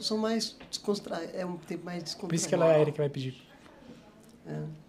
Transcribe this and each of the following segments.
são mais descontraídos. É um tempo mais descontraído. Por isso que ela é a Erika que vai pedir. É.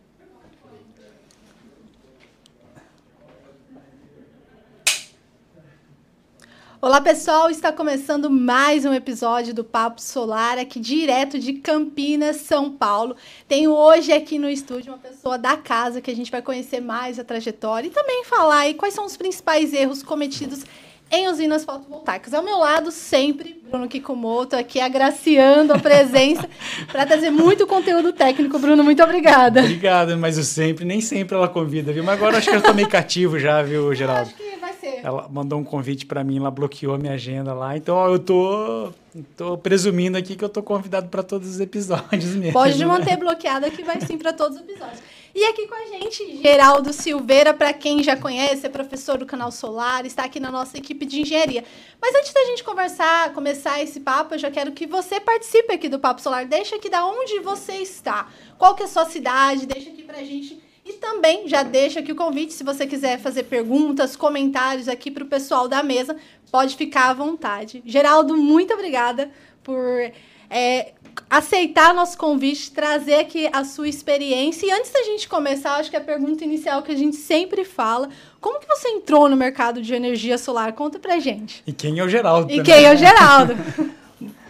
Olá pessoal, está começando mais um episódio do Papo Solar aqui direto de Campinas, São Paulo. Tenho hoje aqui no estúdio uma pessoa da casa que a gente vai conhecer mais a trajetória e também falar aí quais são os principais erros cometidos em usinas fotovoltaicas. Ao meu lado, sempre, Bruno Kikumoto, aqui agraciando a presença para trazer muito conteúdo técnico. Bruno, muito obrigada. Obrigado, mas eu sempre, nem sempre ela convida, viu? Mas agora acho que eu tô meio cativo já, viu, Geraldo? Acho que vai ser. Ela mandou um convite para mim, ela bloqueou a minha agenda lá. Então ó, eu tô, tô presumindo aqui que eu tô convidado para todos os episódios mesmo. Pode né? manter bloqueada que vai sim para todos os episódios. E aqui com a gente, Geraldo Silveira, para quem já conhece, é professor do Canal Solar, está aqui na nossa equipe de engenharia. Mas antes da gente conversar, começar esse papo, eu já quero que você participe aqui do Papo Solar. Deixa aqui da onde você está, qual que é a sua cidade, deixa aqui pra gente. E também já deixa aqui o convite, se você quiser fazer perguntas, comentários aqui para o pessoal da mesa, pode ficar à vontade. Geraldo, muito obrigada por é, aceitar nosso convite, trazer aqui a sua experiência. E antes da gente começar, acho que a pergunta inicial que a gente sempre fala, como que você entrou no mercado de energia solar? Conta pra gente. E quem é o Geraldo? E também, quem é o né? Geraldo?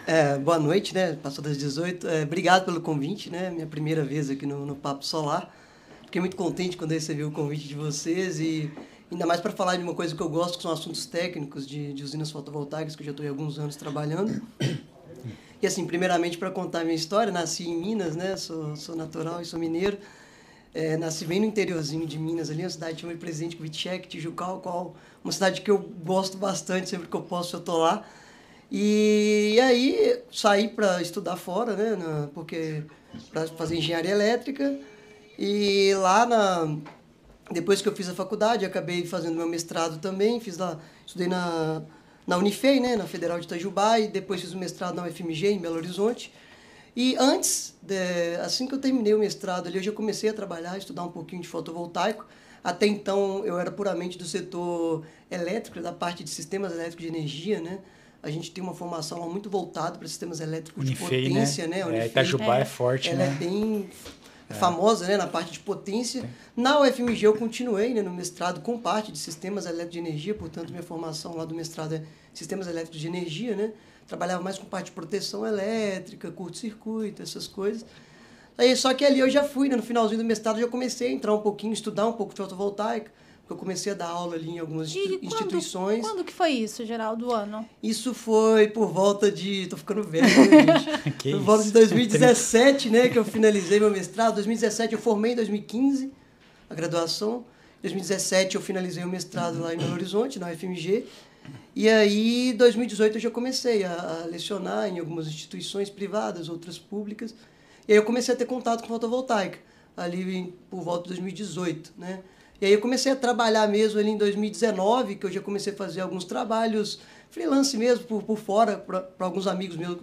É, boa noite, né? Passou das 18. É, obrigado pelo convite, né? Minha primeira vez aqui no, no Papo Solar. Fiquei muito contente quando recebi o convite de vocês e ainda mais para falar de uma coisa que eu gosto, que são assuntos técnicos de, de usinas fotovoltaicas, que eu já estou há alguns anos trabalhando. E assim, primeiramente para contar a minha história, nasci em Minas, né? Sou, sou natural e sou mineiro. É, nasci bem no interiorzinho de Minas, ali, uma cidade chamada Presidente Kubitschek, Tijucal, qual uma cidade que eu gosto bastante, sempre que eu posso eu tô lá. E, aí saí para estudar fora, né? na- porque para fazer engenharia elétrica. E lá na depois que eu fiz a faculdade, acabei fazendo meu mestrado também, fiz lá, estudei na na Unifei, né, na Federal de Itajubá, e depois fiz o mestrado na UFMG em Belo Horizonte. E antes, de- assim que eu terminei o mestrado ali, eu já comecei a trabalhar, estudar um pouquinho de fotovoltaico. Até então, eu era puramente do setor elétrico, da parte de sistemas elétricos de energia, né? A gente tem uma formação lá muito voltada para sistemas elétricos Unifei, de potência, né? né? Unifei. É, Itajubá é, É. forte, Ela é né? Bem famosa né, na parte de potência. Na UFMG eu continuei né, no mestrado com parte de sistemas elétricos de energia, portanto minha formação lá do mestrado é sistemas elétricos de energia, né? Trabalhava mais com parte de proteção elétrica, curto-circuito, essas coisas. Aí, só que ali eu já fui, né, no finalzinho do mestrado, eu já comecei a entrar um pouquinho, estudar um pouco de fotovoltaica, eu comecei a dar aula ali em algumas E institu- quando- instituições. Quando que foi isso, Geraldo, do ano? Isso foi por volta de. tô ficando velho, né, gente? Que por volta de isso? 2017, né, que eu finalizei meu mestrado. 2017 eu formei em 2015 a graduação. Em 2017 eu finalizei o mestrado lá em Belo Horizonte, na UFMG. E aí, em 2018 eu já comecei a, a lecionar em algumas instituições privadas, outras públicas. E aí eu comecei a ter contato com fotovoltaica, ali em- por volta de 2018, né? E aí eu comecei a trabalhar mesmo ali em 2019, que eu já comecei a fazer alguns trabalhos freelance mesmo, por, por fora, para alguns amigos meus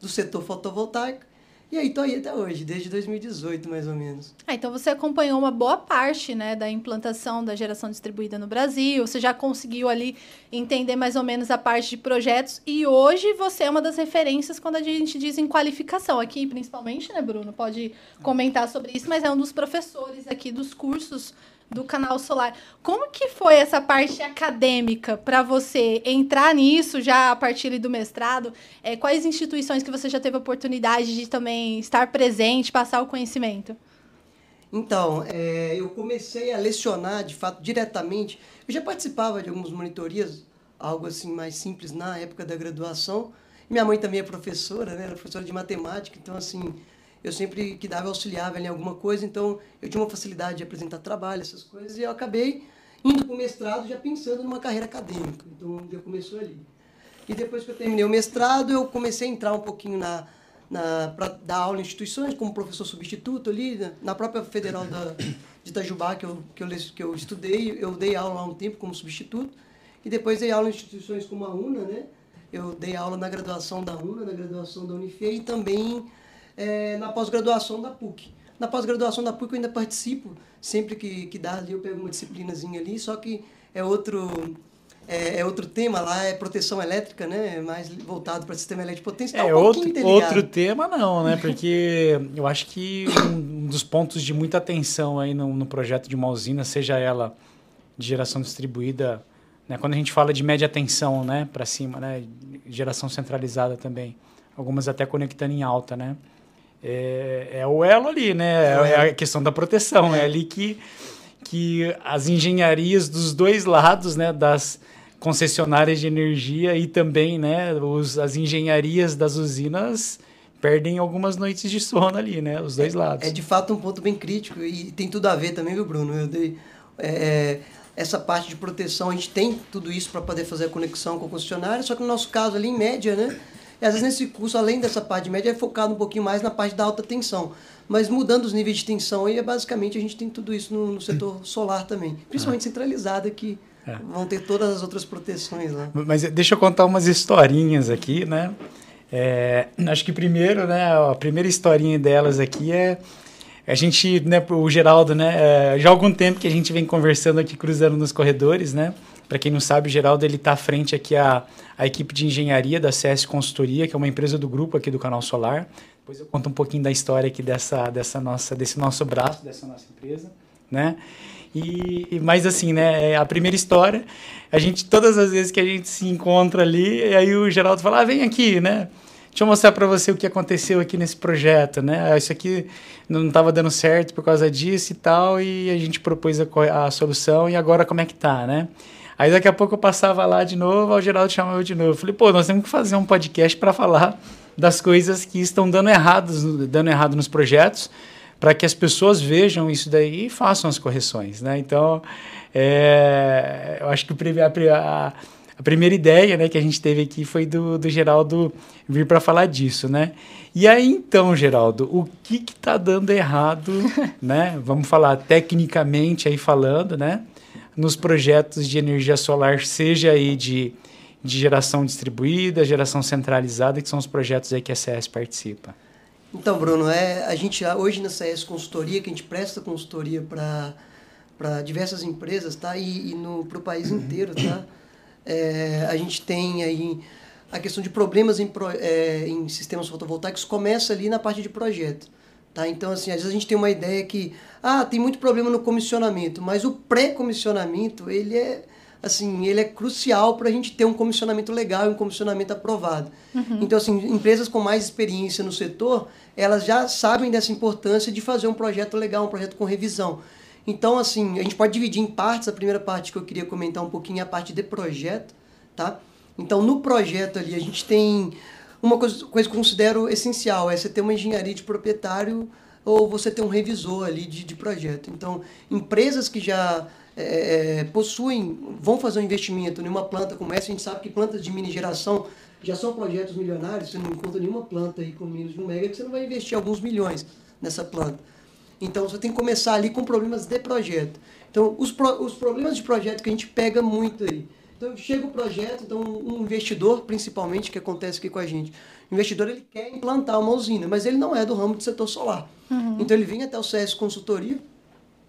do setor fotovoltaico. E aí tô aí até hoje, desde 2018 mais ou menos. Ah, então você acompanhou uma boa parte né, da implantação da geração distribuída no Brasil, você já conseguiu ali entender mais ou menos a parte de projetos e hoje você é uma das referências quando a gente diz em qualificação. Aqui, principalmente, né, Bruno? Pode comentar sobre isso, mas é um dos professores aqui dos cursos do canal Solar. Como que foi essa parte acadêmica para você entrar nisso já a partir do mestrado? É, quais instituições que você já teve oportunidade de também estar presente, passar o conhecimento? Então, é, eu comecei a lecionar, de fato, diretamente. Eu já participava de algumas monitorias, algo assim mais simples na época da graduação. Minha mãe também é professora, né? Ela é professora de matemática, então, assim, eu sempre que dava auxiliava em alguma coisa, então eu tinha uma facilidade de apresentar trabalho, essas coisas, e eu acabei indo para o mestrado já pensando numa carreira acadêmica. Então, já começou ali. E depois que eu terminei o mestrado, eu comecei a entrar um pouquinho na, na para dar aula em instituições, como professor substituto ali, na, na própria Federal da, de Itajubá, que eu, que, eu, que eu estudei, eu dei aula lá um tempo como substituto, e depois dei aula em instituições como a UNA, né? Eu dei aula na graduação da UNA, na graduação da Unifei e também eh, na pós-graduação da PUC. Na pós-graduação da PUC eu ainda participo, sempre que, que dá ali eu pego uma disciplinazinha ali, só que é outro é, é, outro tema lá, é proteção elétrica, né? Mais voltado para sistema elétrico potência. Tá é, um outro, outro tema não, né? Porque eu acho que um dos pontos de muita atenção aí no, no projeto de uma usina, seja ela de geração distribuída, né? quando a gente fala de média tensão, né? Para cima, né? Geração centralizada também. Algumas até conectando em alta, né? É, é o elo ali, né? É, é a questão da proteção. É, é ali que, que as engenharias dos dois lados, né? Das concessionárias de energia e também né, os, as engenharias das usinas perdem algumas noites de sono ali, né? Os dois é, lados. É de fato um ponto bem crítico e tem tudo a ver também, viu, Bruno? Eu dei, é, é essa parte de proteção, a gente tem tudo isso para poder fazer a conexão com o concessionário, só que no nosso caso ali, em média, né? E às vezes nesse curso, além dessa parte média, é focado um pouquinho mais na parte da alta tensão. Mas mudando os níveis de tensão aí, é basicamente a gente tem tudo isso no, no setor solar também. Principalmente ah. centralizado aqui é. Vão ter todas as outras proteções lá. Mas deixa eu contar umas historinhas aqui, né? É, acho que primeiro, né, a primeira historinha delas aqui é a gente, né, o Geraldo, né, é, já há algum tempo que a gente vem conversando aqui, cruzando nos corredores, né? Para quem não sabe, o Geraldo ele está à frente aqui a, a equipe de engenharia da CS Consultoria, que é uma empresa do grupo aqui do Canal Solar. Depois eu conto um pouquinho da história aqui dessa, dessa nossa, desse nosso braço, dessa nossa empresa, né? E, mas assim, né, é a primeira história, a gente, todas as vezes que a gente se encontra ali, aí o Geraldo fala, ah, vem aqui, né? Deixa eu mostrar para você o que aconteceu aqui nesse projeto, né? Ah, isso aqui não estava dando certo por causa disso e tal, e a gente propôs a, a, solução, e agora como é que tá, né? Aí daqui a pouco eu passava lá de novo, o Geraldo chamava eu de novo. Eu falei, pô, nós temos que fazer um podcast para falar das coisas que estão dando errado, dando errado nos projetos, para que as pessoas vejam isso daí e façam as correções, né? Então, é, eu acho que a, a, a, primeira ideia né, que a gente teve aqui foi do, do Geraldo vir para falar disso, né? E aí, então, Geraldo, o que está dando errado, né? Vamos falar tecnicamente aí falando, né? Nos projetos de energia solar, seja aí de, de geração distribuída, geração centralizada, que são os projetos aí que a CS participa. Então, Bruno, é, a gente hoje na CS Consultoria, que a gente presta consultoria para diversas empresas, tá? E, e para o país inteiro, tá? É, a gente tem aí a questão de problemas em, é, em sistemas fotovoltaicos começa ali na parte de projeto. Tá? Então, assim, às vezes a gente tem uma ideia que ah, tem muito problema no comissionamento, mas o pré-comissionamento, ele é assim, ele é crucial para a gente ter um comissionamento legal e um comissionamento aprovado. Uhum. Então, assim, empresas com mais experiência no setor, elas já sabem dessa importância de fazer um projeto legal, um projeto com revisão. Então, assim, a gente pode dividir em partes. A primeira parte que eu queria comentar um pouquinho é a parte de projeto, tá? Então, no projeto ali, a gente tem uma coisa, coisa que considero essencial, é você ter uma engenharia de proprietário ou você ter um revisor ali de, de projeto. Então, empresas que já é, é, possuem, vão fazer um investimento em uma planta como essa, a gente sabe que plantas de mini geração já são projetos milionários, você não encontra nenhuma planta aí com menos de um mega que você não vai investir alguns milhões nessa planta. Então você tem que começar ali com problemas de projeto. Então os, pro, os problemas de projeto que a gente pega muito aí. Então chega o projeto, então um investidor principalmente que acontece aqui com a gente. O investidor ele quer implantar uma usina, mas ele não é do ramo do setor solar. Uhum. Então ele vem até o CS Consultoria,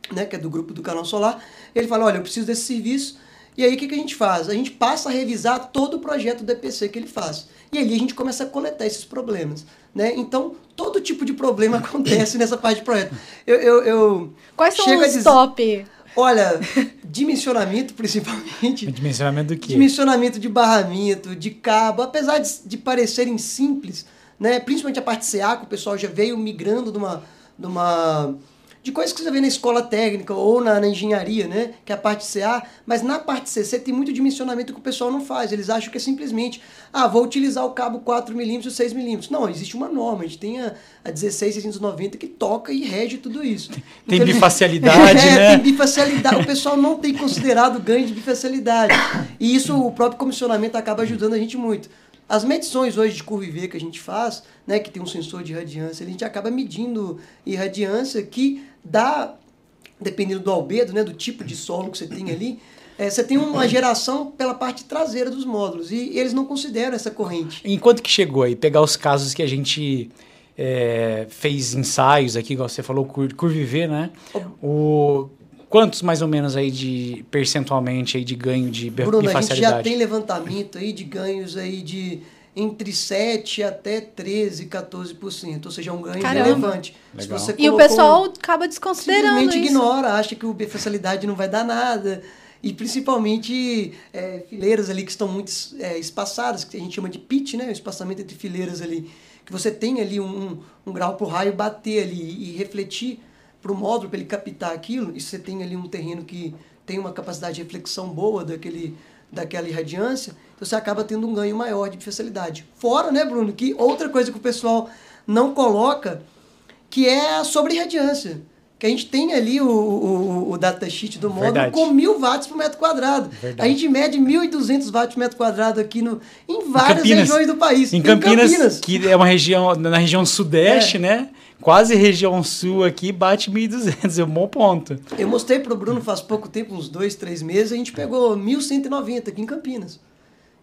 né, que é do grupo do Canal Solar, ele fala, olha, eu preciso desse serviço, e aí o que, que a gente faz? A gente passa a revisar todo o projeto do EPC que ele faz. E ali a gente começa a coletar esses problemas. Né? Então, todo tipo de problema acontece nessa parte de projeto. Eu, eu, eu Quais são os dizer, top? Olha, dimensionamento principalmente. Dimensionamento do quê? Dimensionamento de barramento, de cabo, apesar de, de parecerem simples, né? principalmente a parte CA, que o pessoal já veio migrando de uma, de uma de coisas que você vê na escola técnica ou na, na, engenharia, né? Que é a parte CA, mas na parte CC tem muito dimensionamento que o pessoal não faz. Eles acham que é simplesmente, ah, vou utilizar o cabo 4mm e 6mm. Não, existe uma norma. A gente tem a, a 16690 que toca e rege tudo isso. Tem então, bifacialidade, é, né? Tem bifacialidade. O pessoal não tem considerado ganho de bifacialidade. E isso, o próprio comissionamento acaba ajudando a gente muito. As medições hoje de curva IV que a gente faz, né, que tem um sensor de irradiância, a gente acaba medindo irradiância que dá, dependendo do albedo, né, do tipo de solo que você tem ali, é, você tem uma geração pela parte traseira dos módulos e, eles não consideram essa corrente. Enquanto que chegou aí, pegar os casos que a gente é, fez ensaios aqui, igual você falou, curva IV, né? O, quantos mais ou menos aí de percentualmente aí de ganho de Bruno, bifacialidade? a gente já tem levantamento aí de ganhos aí de entre 7 até 13, 14%, ou seja, é um ganho Caramba. relevante. Se você E o colocou- pessoal acaba desconsiderando simplesmente isso. ignora, acha que o bifacialidade não vai dar nada. E principalmente é, fileiras ali que estão muito é, espaçadas, que a gente chama de pitch, né? O espaçamento entre fileiras ali. Que você tem ali um, um, um grau para o raio bater ali e refletir para o módulo, para ele captar aquilo. E você tem ali um terreno que tem uma capacidade de reflexão boa daquele, daquela irradiância, então você acaba tendo um ganho maior de bifacialidade. Fora, né, Bruno, que outra coisa que o pessoal não coloca que é a sobre-irradiância. Que a gente tem ali o, o, o datasheet do módulo Verdade. com mil watts por metro quadrado. Verdade. A gente mede 1.200 watts por metro quadrado aqui no, em várias Campinas. regiões do país. Em Campinas, que é uma região, na região sudeste, É. né? Quase região sul aqui, bate 1.200, é um bom ponto. Eu mostrei pro Bruno faz pouco tempo, uns dois, três meses, a gente pegou 1.190 aqui em Campinas.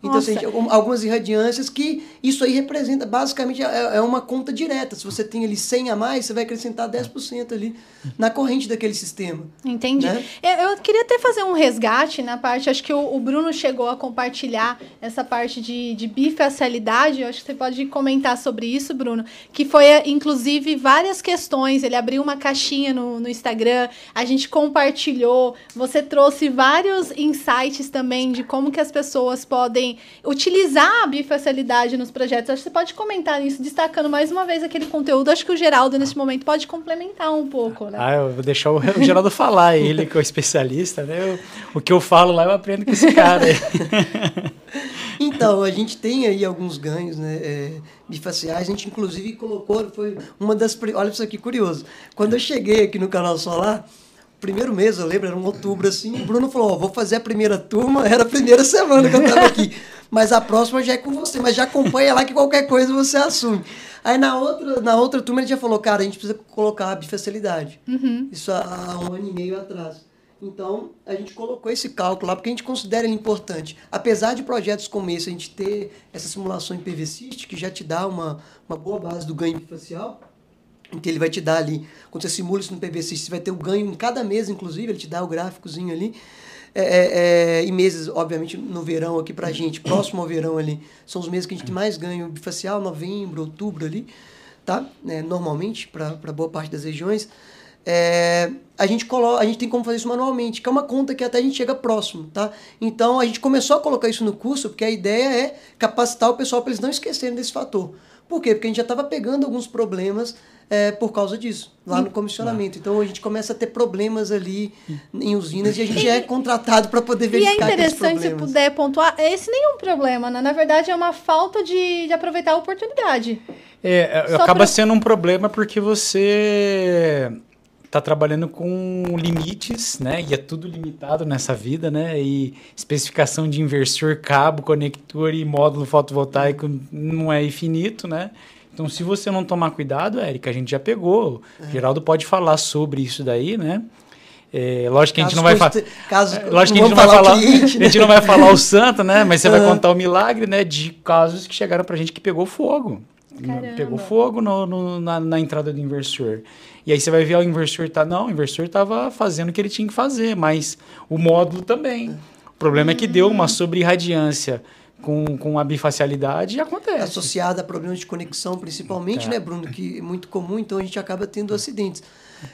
Então, Nossa. assim, algum- algumas irradiâncias que isso aí representa, basicamente, é, é uma conta direta. Se você tem ali 100 a mais, você vai acrescentar 10% ali na corrente daquele sistema. Entendi. Né? Eu, eu queria até fazer um resgate na parte, acho que o, o Bruno chegou a compartilhar essa parte de, de bifacialidade, eu acho que você pode comentar sobre isso, Bruno, que foi, eh, inclusive, várias questões, ele abriu uma caixinha no, no Instagram, a gente compartilhou, você trouxe vários insights também de como que as pessoas podem utilizar a bifacialidade nos projetos. Acho que você pode comentar isso, destacando mais uma vez aquele conteúdo, acho que o Geraldo, nesse momento, pode complementar um pouco, né? Ah, eu vou deixar o, o Geraldo falar, ele que é o especialista, né? Eu- o que eu falo lá eu aprendo com esse cara. aí. Então, a gente tem aí alguns ganhos né, é, bifaciais. A gente, inclusive, colocou, foi uma das... Olha isso aqui, curioso. Quando eu cheguei aqui no Canal Solar, primeiro mês, eu lembro, era um outubro, assim, o Bruno falou, ó, vou fazer a primeira turma, era a primeira semana que eu estava aqui. Mas a próxima já é com você, mas já acompanha lá que qualquer coisa você assume. Aí na outra, na outra turma ele já falou, cara, a gente precisa colocar a bifacialidade. Isso há, há um ano e meio atrás. Então, a gente colocou esse cálculo lá porque a gente considera ele importante. Apesar de projetos como esse, a gente ter essa simulação em PVCist, que já te dá uma, uma boa base do ganho facial, que ele vai te dar ali, quando você simula isso no PVCist, você vai ter o ganho em cada mês, inclusive, ele te dá o gráficozinho ali. É, é, é, e meses, obviamente, no verão aqui pra gente, próximo ao verão ali, são os meses que a gente mais ganho bifacial, novembro, outubro ali, tá? É, normalmente, para boa parte das regiões. É, a gente coloca, a gente tem como fazer isso manualmente, que é uma conta que até a gente chega próximo, tá? Então a gente começou a colocar isso no curso porque a ideia é capacitar o pessoal para eles não esquecerem desse fator. Por quê? Porque a gente já estava pegando alguns problemas é, por causa disso, lá no comissionamento. Então a gente começa a ter problemas ali em usinas e a gente é contratado para poder E é verificar interessante se puder pontuar, esse nenhum problema, né? Na verdade, é uma falta de, de aproveitar a oportunidade. É, é, Só acaba pra- sendo um problema porque você está trabalhando com limites, né? E é tudo limitado nessa vida, né? E especificação de inversor, cabo, conector e módulo fotovoltaico não é infinito, né? Então, se você não tomar cuidado, Érica, a gente já pegou. É. Geraldo pode falar sobre isso daí, né? É, lógico que a gente Caso não vai falar. Caso, É, Lógico que a gente não vai o falar, cliente, a né? gente não vai falar o santo, né? Mas você vai contar o milagre, né? De casos que chegaram pra gente que pegou fogo. Caramba. Pegou fogo no, no- na, na entrada do inversor. E aí você vai ver o inversor tá. Não, o inversor estava fazendo o que ele tinha que fazer, mas o módulo também. O problema é que deu uma sobre-irradiância com, com a bifacialidade e acontece. associada a problemas de conexão, principalmente, Tá. né, Bruno? Que é muito comum, então a gente acaba tendo acidentes.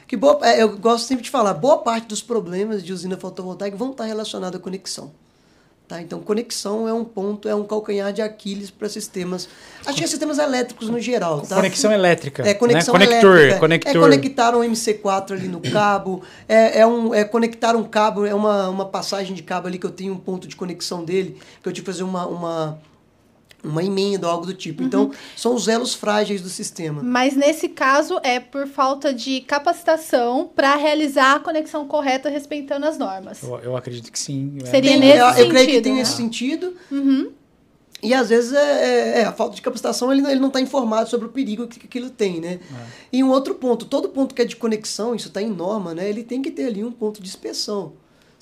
Que boa, é, eu gosto sempre de falar, boa parte dos problemas de usina fotovoltaica vão estar relacionados à conexão. Tá? Então, conexão é um ponto, é um calcanhar de Aquiles para sistemas. Acho que é sistemas elétricos no geral. Tá? Conexão elétrica. É, conexão né? Conector, elétrica. conector. É conectar um MC4 ali no cabo. É, é, um, é conectar um cabo, é uma, uma passagem de cabo ali que eu tenho um ponto de conexão dele, que eu tive que fazer uma, uma, uma emenda ou algo do tipo. Uhum. Então, são os elos frágeis do sistema. Mas nesse caso é por falta de capacitação para realizar a conexão correta respeitando as normas. Eu, eu acredito que sim. é. Seria Tem- nesse eu, eu creio que sentido, tem né? esse sentido. Uhum. E às vezes é, é- é, a falta de capacitação, ele, não- ele não está informado sobre o perigo que, que aquilo tem, né? E um outro ponto, todo ponto que é de conexão, isso está em norma, né? Ele tem que ter ali um ponto de inspeção.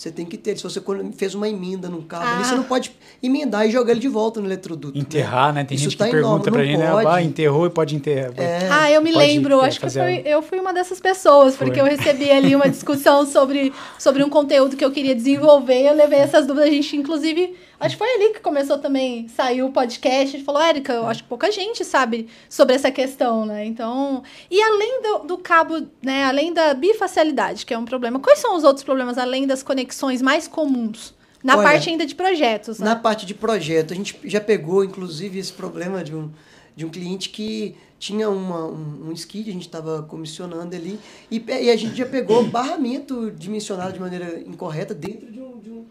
Você tem que ter. Se você fez uma emenda num cabo, ali, Ah. você não pode emendar e jogar ele de volta no eletroduto. né? Enterrar, né? Tem Isso gente que tá em pergunta não gente, né? Ah, enterrou e pode enterrar. É. Ah, eu me Pode, lembro, acho que foi, eu fui uma dessas pessoas, Foi. porque eu recebi ali uma discussão sobre, sobre um conteúdo que eu queria desenvolver, eu levei essas dúvidas, a gente, inclusive, acho que foi ali que começou também, saiu o podcast, a gente falou, Érica, eu acho que pouca gente sabe sobre essa questão, né? Então, e além do, do cabo, né, além da bifacialidade, que é um problema, quais são os outros problemas, além das conexões mais comuns? Na Olha, parte ainda de projetos, né? Na parte de projeto, a gente já pegou, inclusive, esse problema de um, de um cliente que tinha uma, um, um skid, a gente estava comissionando ali, e, e a gente já pegou barramento dimensionado de maneira incorreta dentro de um, de um,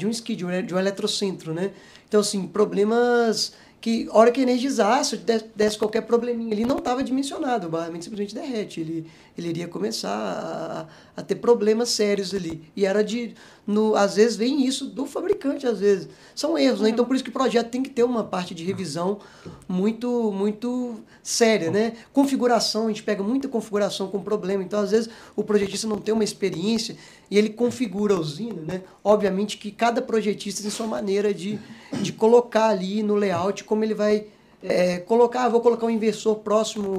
de um skid, de um, eletrocentro, né? Então, assim, problemas que, hora que energizasse, desse, desse qualquer probleminha ali, não estava dimensionado, o barramento simplesmente derrete, ele, ele iria começar a, a ter problemas sérios ali. E era de, no, às vezes vem isso do fabricante, às vezes. São erros, né? Então, por isso que o projeto tem que ter uma parte de revisão muito, muito séria, né? Configuração, a gente pega muita configuração com problema. Então, às vezes, o projetista não tem uma experiência e ele configura a usina, né? Obviamente que cada projetista tem sua maneira de, de colocar ali no layout como ele vai é, colocar, vou colocar um inversor próximo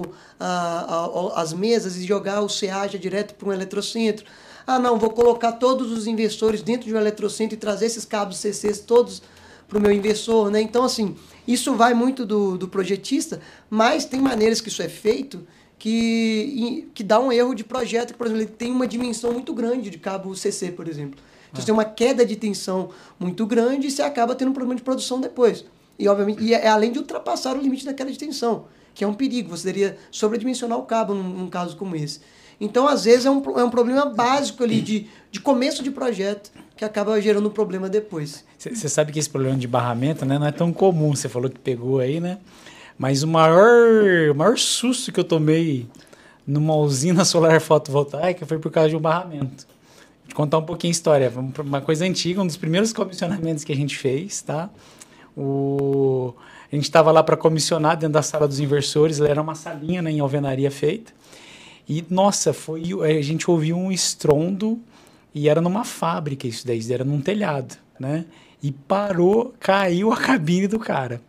às mesas e jogar o já direto para um eletrocentro. Ah, não, vou colocar todos os inversores dentro de um eletrocentro e trazer esses cabos CCs todos para o meu inversor, né? Então, assim, isso vai muito do, do projetista, mas tem maneiras que isso é feito que, que dá um erro de projeto, que, por exemplo, ele tem uma dimensão muito grande de cabo CC, por exemplo. Então, você tem uma queda de tensão muito grande e você acaba tendo um problema de produção depois. E, obviamente, e é além de ultrapassar o limite da queda de tensão, que é um perigo. Você teria sobredimensionar o cabo num, num caso como esse. Então, às vezes, é um, é um problema básico ali de, de começo de projeto que acaba gerando um problema depois. Você sabe que esse problema de barramento né, não é tão comum. Você falou que pegou aí, né? Mas o maior, o maior susto que eu tomei numa usina solar fotovoltaica foi por causa de um barramento. Vou te contar um pouquinho a história. Uma coisa antiga, um dos primeiros comissionamentos que a gente fez, tá? O... A gente estava lá para comissionar dentro da sala dos inversores. Era uma salinha né, em alvenaria feita. E, nossa, foi a gente ouviu um estrondo e era numa fábrica isso daí, era num telhado, né? E parou, caiu a cabine do cara,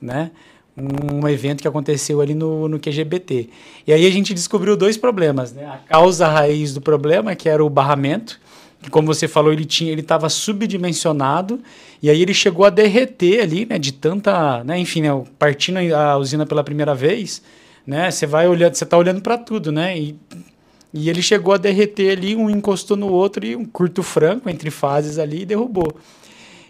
né? Um evento que aconteceu ali no, no QGBT. E aí a gente descobriu dois problemas, né? A causa raiz do problema, que era o barramento, que como você falou, ele tinha, ele estava subdimensionado, e aí ele chegou a derreter ali, né? De tanta, né? Enfim, né? partindo a usina pela primeira vez, né? Você vai olhando, você tá olhando para tudo, né? E, e ele chegou a derreter ali, um encostou no outro e um curto franco entre fases ali e derrubou.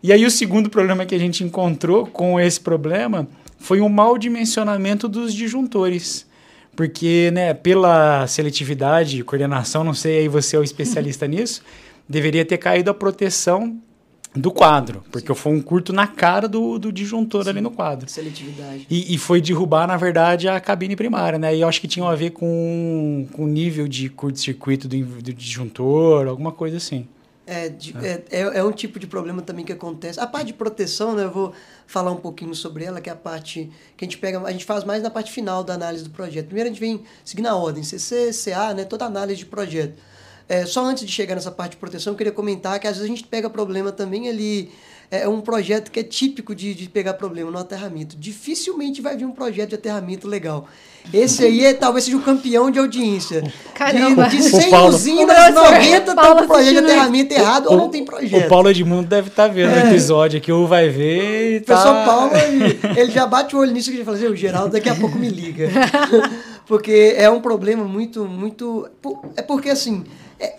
E aí o segundo problema que a gente encontrou com esse problema foi um mau dimensionamento dos disjuntores. Porque, né, pela seletividade, coordenação, não sei aí você é o especialista nisso, deveria ter caído a proteção do quadro, porque foi um curto na cara do, do disjuntor ali no quadro. Seletividade. E, e foi derrubar, na verdade, a cabine primária, né? E eu acho que tinha a ver com, com o nível de curto-circuito do, do disjuntor, alguma coisa assim. É, de- é, é, é um tipo de problema também que acontece. A parte de proteção, né, eu vou falar um pouquinho sobre ela, que é a parte que a gente pega, a gente faz mais na parte final da análise do projeto. Primeiro a gente vem seguindo a ordem, CC, CA, né, toda análise de projeto. É, só antes de chegar nessa parte de proteção, eu queria comentar que às vezes a gente pega problema também ali. É um projeto que é típico de, de pegar problema no aterramento. Dificilmente vai vir um projeto de aterramento legal. Esse aí é, talvez seja o campeão de audiência. Caramba. De, de O 100 Paulo- usinas, O professor 90 estão com projeto de aterramento errado ou não tem projeto. O Paulo Edmundo deve estar vendo o episódio aqui, ou vai ver e O tá... professor Paulo, ele, ele já bate o olho nisso e já fala assim, o Geraldo daqui a pouco me liga. porque é um problema muito, muito... É porque, assim, é,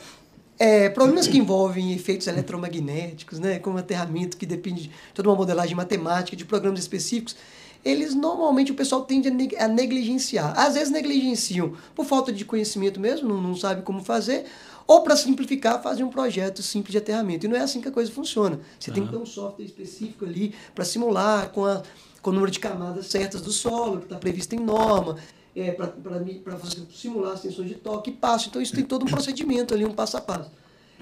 é, problemas que envolvem efeitos eletromagnéticos, né, como aterramento, que depende de toda uma modelagem matemática, de programas específicos, eles normalmente o pessoal tende a, neg- a negligenciar. Às vezes negligenciam por falta de conhecimento mesmo, não, não sabe como fazer, ou para simplificar, fazer um projeto simples de aterramento. E não é assim que a coisa funciona. Você tem que ter um software específico ali para simular com, a, com o número de camadas certas do solo, que está previsto em norma, é, para simular as tensões de toque e passo. Então isso tem todo um procedimento ali, um passo a passo.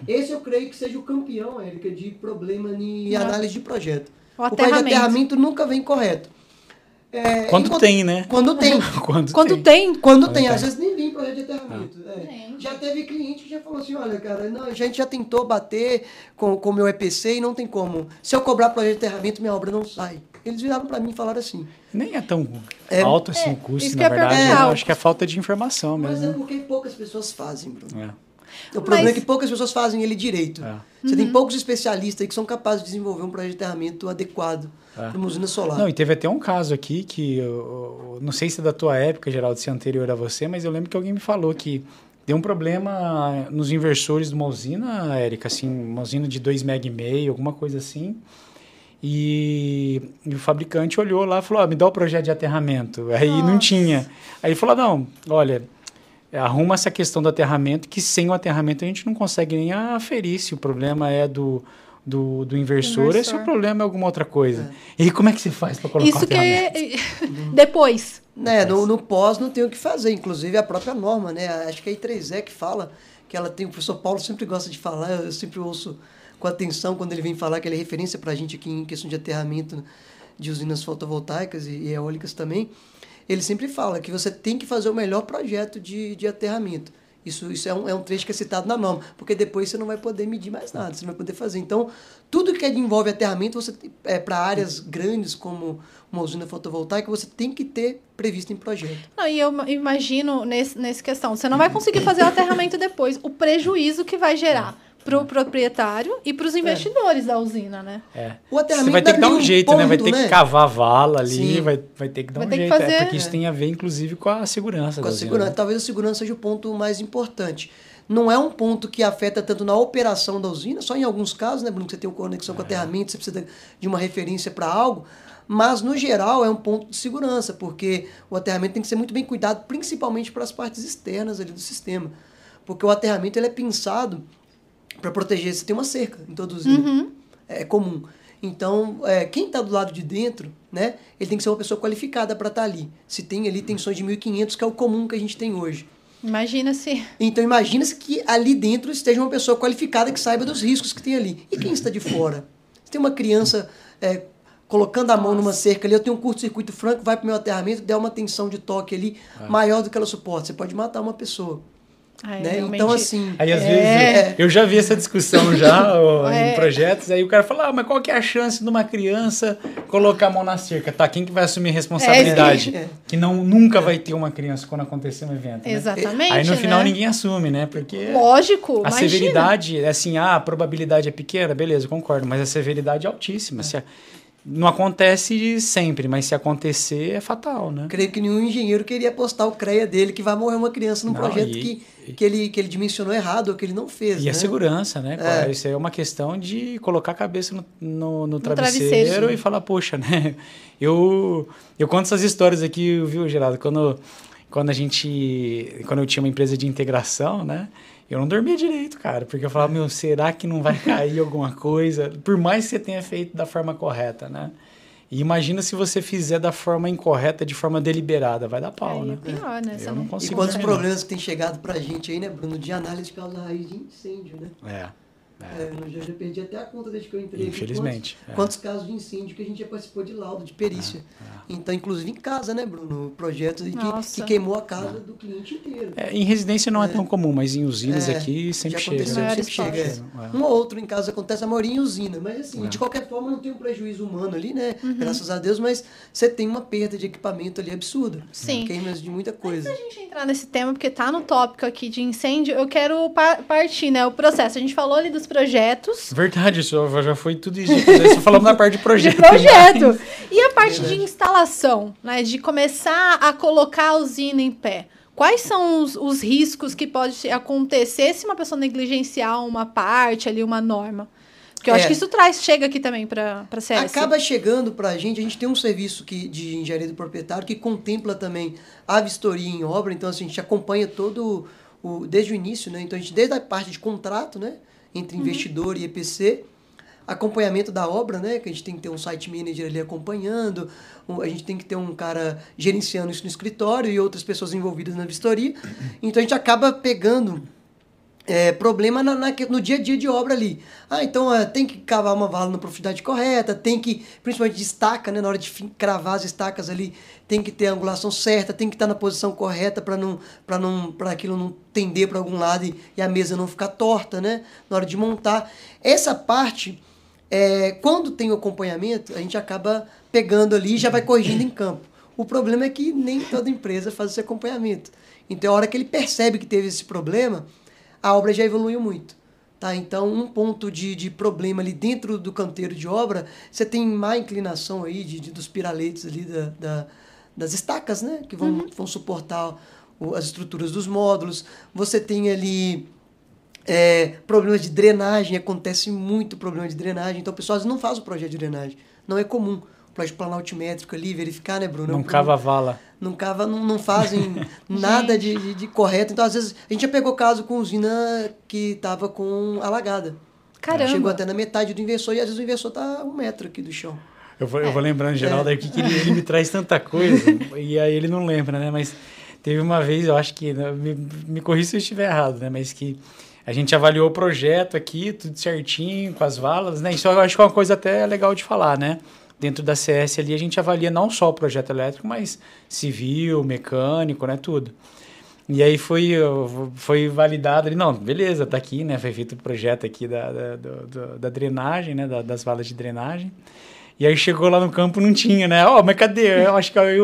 Esse eu creio que seja o campeão, Érica, de problema em Não. análise de projeto. O projeto de aterramento. aterramento nunca vem correto. É, Quando enquanto- tem, né? Quando tem. Quando, Quando tem. tem. Quando tem, tem. às vezes nem vem projeto de aterramento. é. Gente. Já teve cliente que já falou assim, olha, cara, não, a gente já tentou bater com o meu EPC e não tem como. Se eu cobrar projeto de aterramento, minha obra não sai. Eles viraram para mim e falaram assim. Nem é tão É, alto assim é, o custo, na verdade. eu acho que é falta de informação Mas é mesmo. porque poucas pessoas fazem, Bruno. É. O problema Mas- é que poucas pessoas fazem ele direito. É. Você tem poucos especialistas aí que são capazes de desenvolver um projeto de aterramento adequado É. para uma usina solar. Não, e teve até um caso aqui que, eu, eu não sei se é da tua época, Geraldo, se é anterior a você, mas eu lembro que alguém me falou que deu um problema nos inversores de uma usina, Érica, assim, uma usina de 2 MB meio, alguma coisa assim. E, e o fabricante olhou lá e falou, ó, me dá o projeto de aterramento. Aí não Nossa. tinha. Aí ele falou, não, olha, arruma essa questão do aterramento, que sem o aterramento a gente não consegue nem aferir se o problema é do, do, do inversor, ou se o problema é alguma outra coisa. E aí, como é que se faz para colocar o Isso que aterramento? depois. Né, no, no pós não tem o que fazer, inclusive a própria norma, né? Acho que é a I3E que fala, que ela tem, o professor Paulo sempre gosta de falar, eu sempre ouço com atenção quando ele vem falar que ele é referência para a gente aqui em questão de aterramento de usinas fotovoltaicas e, eólicas também. Ele sempre fala que você tem que fazer o melhor projeto de, de aterramento. Isso, isso é, um, é um trecho que é citado na norma, porque depois você não vai poder medir mais nada, você não vai poder fazer. Então, tudo que envolve aterramento, você é, para áreas grandes como uma usina fotovoltaica, você tem que ter previsto em projeto. Não, e eu imagino nesse, nesse questão, você não vai conseguir fazer o aterramento depois, o prejuízo que vai gerar para o proprietário e para os investidores da usina, né? É. O aterramento Você vai ter que dar um um jeito, né? Vai ponto, ter né? que cavar a vala ali, Sim. vai, vai ter que dar Vai um ter que jeito. fazer- é, porque isso É. tem a ver, inclusive, com a segurança Com da a usina, segurança, né? talvez a segurança seja o ponto mais importante. Não é um ponto que afeta tanto na operação da usina, só em alguns casos, né, Bruno, que você tem uma conexão É. com o aterramento, você precisa de uma referência para algo, mas no geral é um ponto de segurança, porque o aterramento tem que ser muito bem cuidado, principalmente para as partes externas ali do sistema. Porque o aterramento ele é pensado para proteger, você tem uma cerca em toda usina. É comum. Então, é, quem está do lado de dentro, né, ele tem que ser uma pessoa qualificada para estar ali. Se tem ali tensões de 1.500, que é o comum que a gente tem hoje. Imagina se. Então imagina-se que ali dentro esteja uma pessoa qualificada que saiba dos riscos que tem ali. E quem está de fora? Se tem uma criança é, colocando a mão numa cerca ali, eu tenho um curto-circuito franco, vai para o meu aterramento, der uma tensão de toque ali maior do que ela suporta. Você pode matar uma pessoa. Ai, né? realmente- Então, assim. Aí, às É. vezes, eu, eu já vi essa discussão já É. em projetos, aí o cara fala, ah, mas qual que é a chance de uma criança colocar a mão na cerca? Tá, quem que vai assumir a responsabilidade? É. Que não, nunca vai ter uma criança quando acontecer um evento, né? Exatamente. Aí no final né? ninguém assume, né? Porque Lógico, a imagina. severidade, é assim, ah, a probabilidade é pequena, beleza, eu concordo, mas a severidade é altíssima. Se a- não acontece sempre, mas se acontecer é fatal, né? Creio que nenhum engenheiro queria apostar o CREA dele que vai morrer uma criança num Não, projeto e- que, que, ele, que ele dimensionou errado ou que ele não fez. E né? a segurança, né? É. Isso é uma questão de colocar a cabeça no, no, no travesseiro, travesseiro, sim. e falar, poxa, né? Eu, eu conto essas histórias aqui, viu, Geraldo? Quando, quando a gente. Quando eu tinha uma empresa de integração, né? Eu não dormia direito, cara, porque eu falava, meu, será que não vai cair alguma coisa? Por mais que você tenha feito da forma correta, né? E imagina se você fizer da forma incorreta, de forma deliberada, vai dar pau, Aí né? é pior, né? Eu não não- E consigo quantos problemas que tem chegado pra gente aí, né, Bruno, de análise de causa raiz de incêndio, né? não. É. É, eu já, perdi até a conta desde que eu entrei. Infelizmente, Quantos, é. quantos casos de incêndio que a gente já participou de laudo, de perícia. Então, inclusive em casa, né, Bruno? Projeto que, que queimou a casa do cliente inteiro. É, em residência não é, tão comum, mas em usinas É, aqui sempre chega. sempre chega. é. É. Um ou outro em casa acontece, a maioria em usina. Mas assim, É. de qualquer forma não tem um prejuízo humano ali, né? Uhum. Graças a Deus, mas você tem uma perda de equipamento ali absurda. Sim. Queimas de muita Antes coisa. da gente entrar nesse tema, porque tá no tópico aqui de incêndio, eu quero pa- partir, né? O processo. A gente falou ali dos projetos. Verdade, isso já foi tudo isso. Só falamos na parte de De projeto. projeto. E a parte de Verdade. instalação, né? De começar a colocar a usina em pé. Quais são os, os riscos que pode acontecer se uma pessoa negligenciar uma parte ali, uma norma? Porque eu acho É. que isso traz, chega aqui também para a CS. Acaba chegando para a gente, a gente tem um serviço que, de engenharia do proprietário que contempla também a vistoria em obra, então assim, a gente acompanha todo o, desde o início, né? Então a gente, desde a parte de contrato, né? Entre investidor e EPC, acompanhamento da obra, né? Que a gente tem que ter um site manager ali acompanhando, a gente tem que ter um cara gerenciando isso no escritório e outras pessoas envolvidas na vistoria. Então a gente acaba pegando é, problema na, na- no dia a dia de obra ali. Ah, então é, tem que cavar uma vala na profundidade correta, tem que, principalmente de estaca, né, na hora de cravar as estacas ali, tem que ter a angulação certa, tem que estar na posição correta para não, para não, para aquilo não tender para algum lado e, e a mesa não ficar torta, né, na hora de montar. Essa parte, é, quando tem o acompanhamento, a gente acaba pegando ali e já vai corrigindo em campo. O problema é que nem toda empresa faz esse acompanhamento. Então, a hora que ele percebe que teve esse problema, a obra já evoluiu muito. Tá? Então, um ponto de, de problema ali dentro do canteiro de obra, você tem má inclinação aí de, de- dos piraletes ali da, da- das estacas, né? Que vão, vão suportar o- as estruturas dos módulos. Você tem ali é, problemas de drenagem, acontece muito problema de drenagem. Então, o pessoal não faz o projeto de drenagem. Não é comum. O projeto planar altimétrico ali, verificar, né, Bruno? É Não um cava a vala. não, cava, não, não fazem nada de, de, de correto. Então, às vezes, a gente já pegou caso com usina que estava com alagada. Caramba. Chegou até na metade do inversor e às vezes o inversor tá um metro aqui do chão. Eu vou, É. eu vou lembrando, Geraldo, aqui que ele, ele me traz tanta coisa e aí ele não lembra, né? Mas teve uma vez, eu acho que, né, me, me corri se eu estiver errado, né? Mas que a gente avaliou o projeto aqui, tudo certinho, com as valas, né? Isso eu acho que é uma coisa até legal de falar, né? Dentro da CS ali, a gente avalia não só o projeto elétrico, mas civil, mecânico, né? Tudo. E aí foi, foi validado ali, não, beleza, tá aqui, né? Foi feito o projeto aqui da, da, do- da drenagem, né? Da- das valas de drenagem. E aí chegou lá no campo, não tinha, né? Ó, mas cadê? Eu acho que aí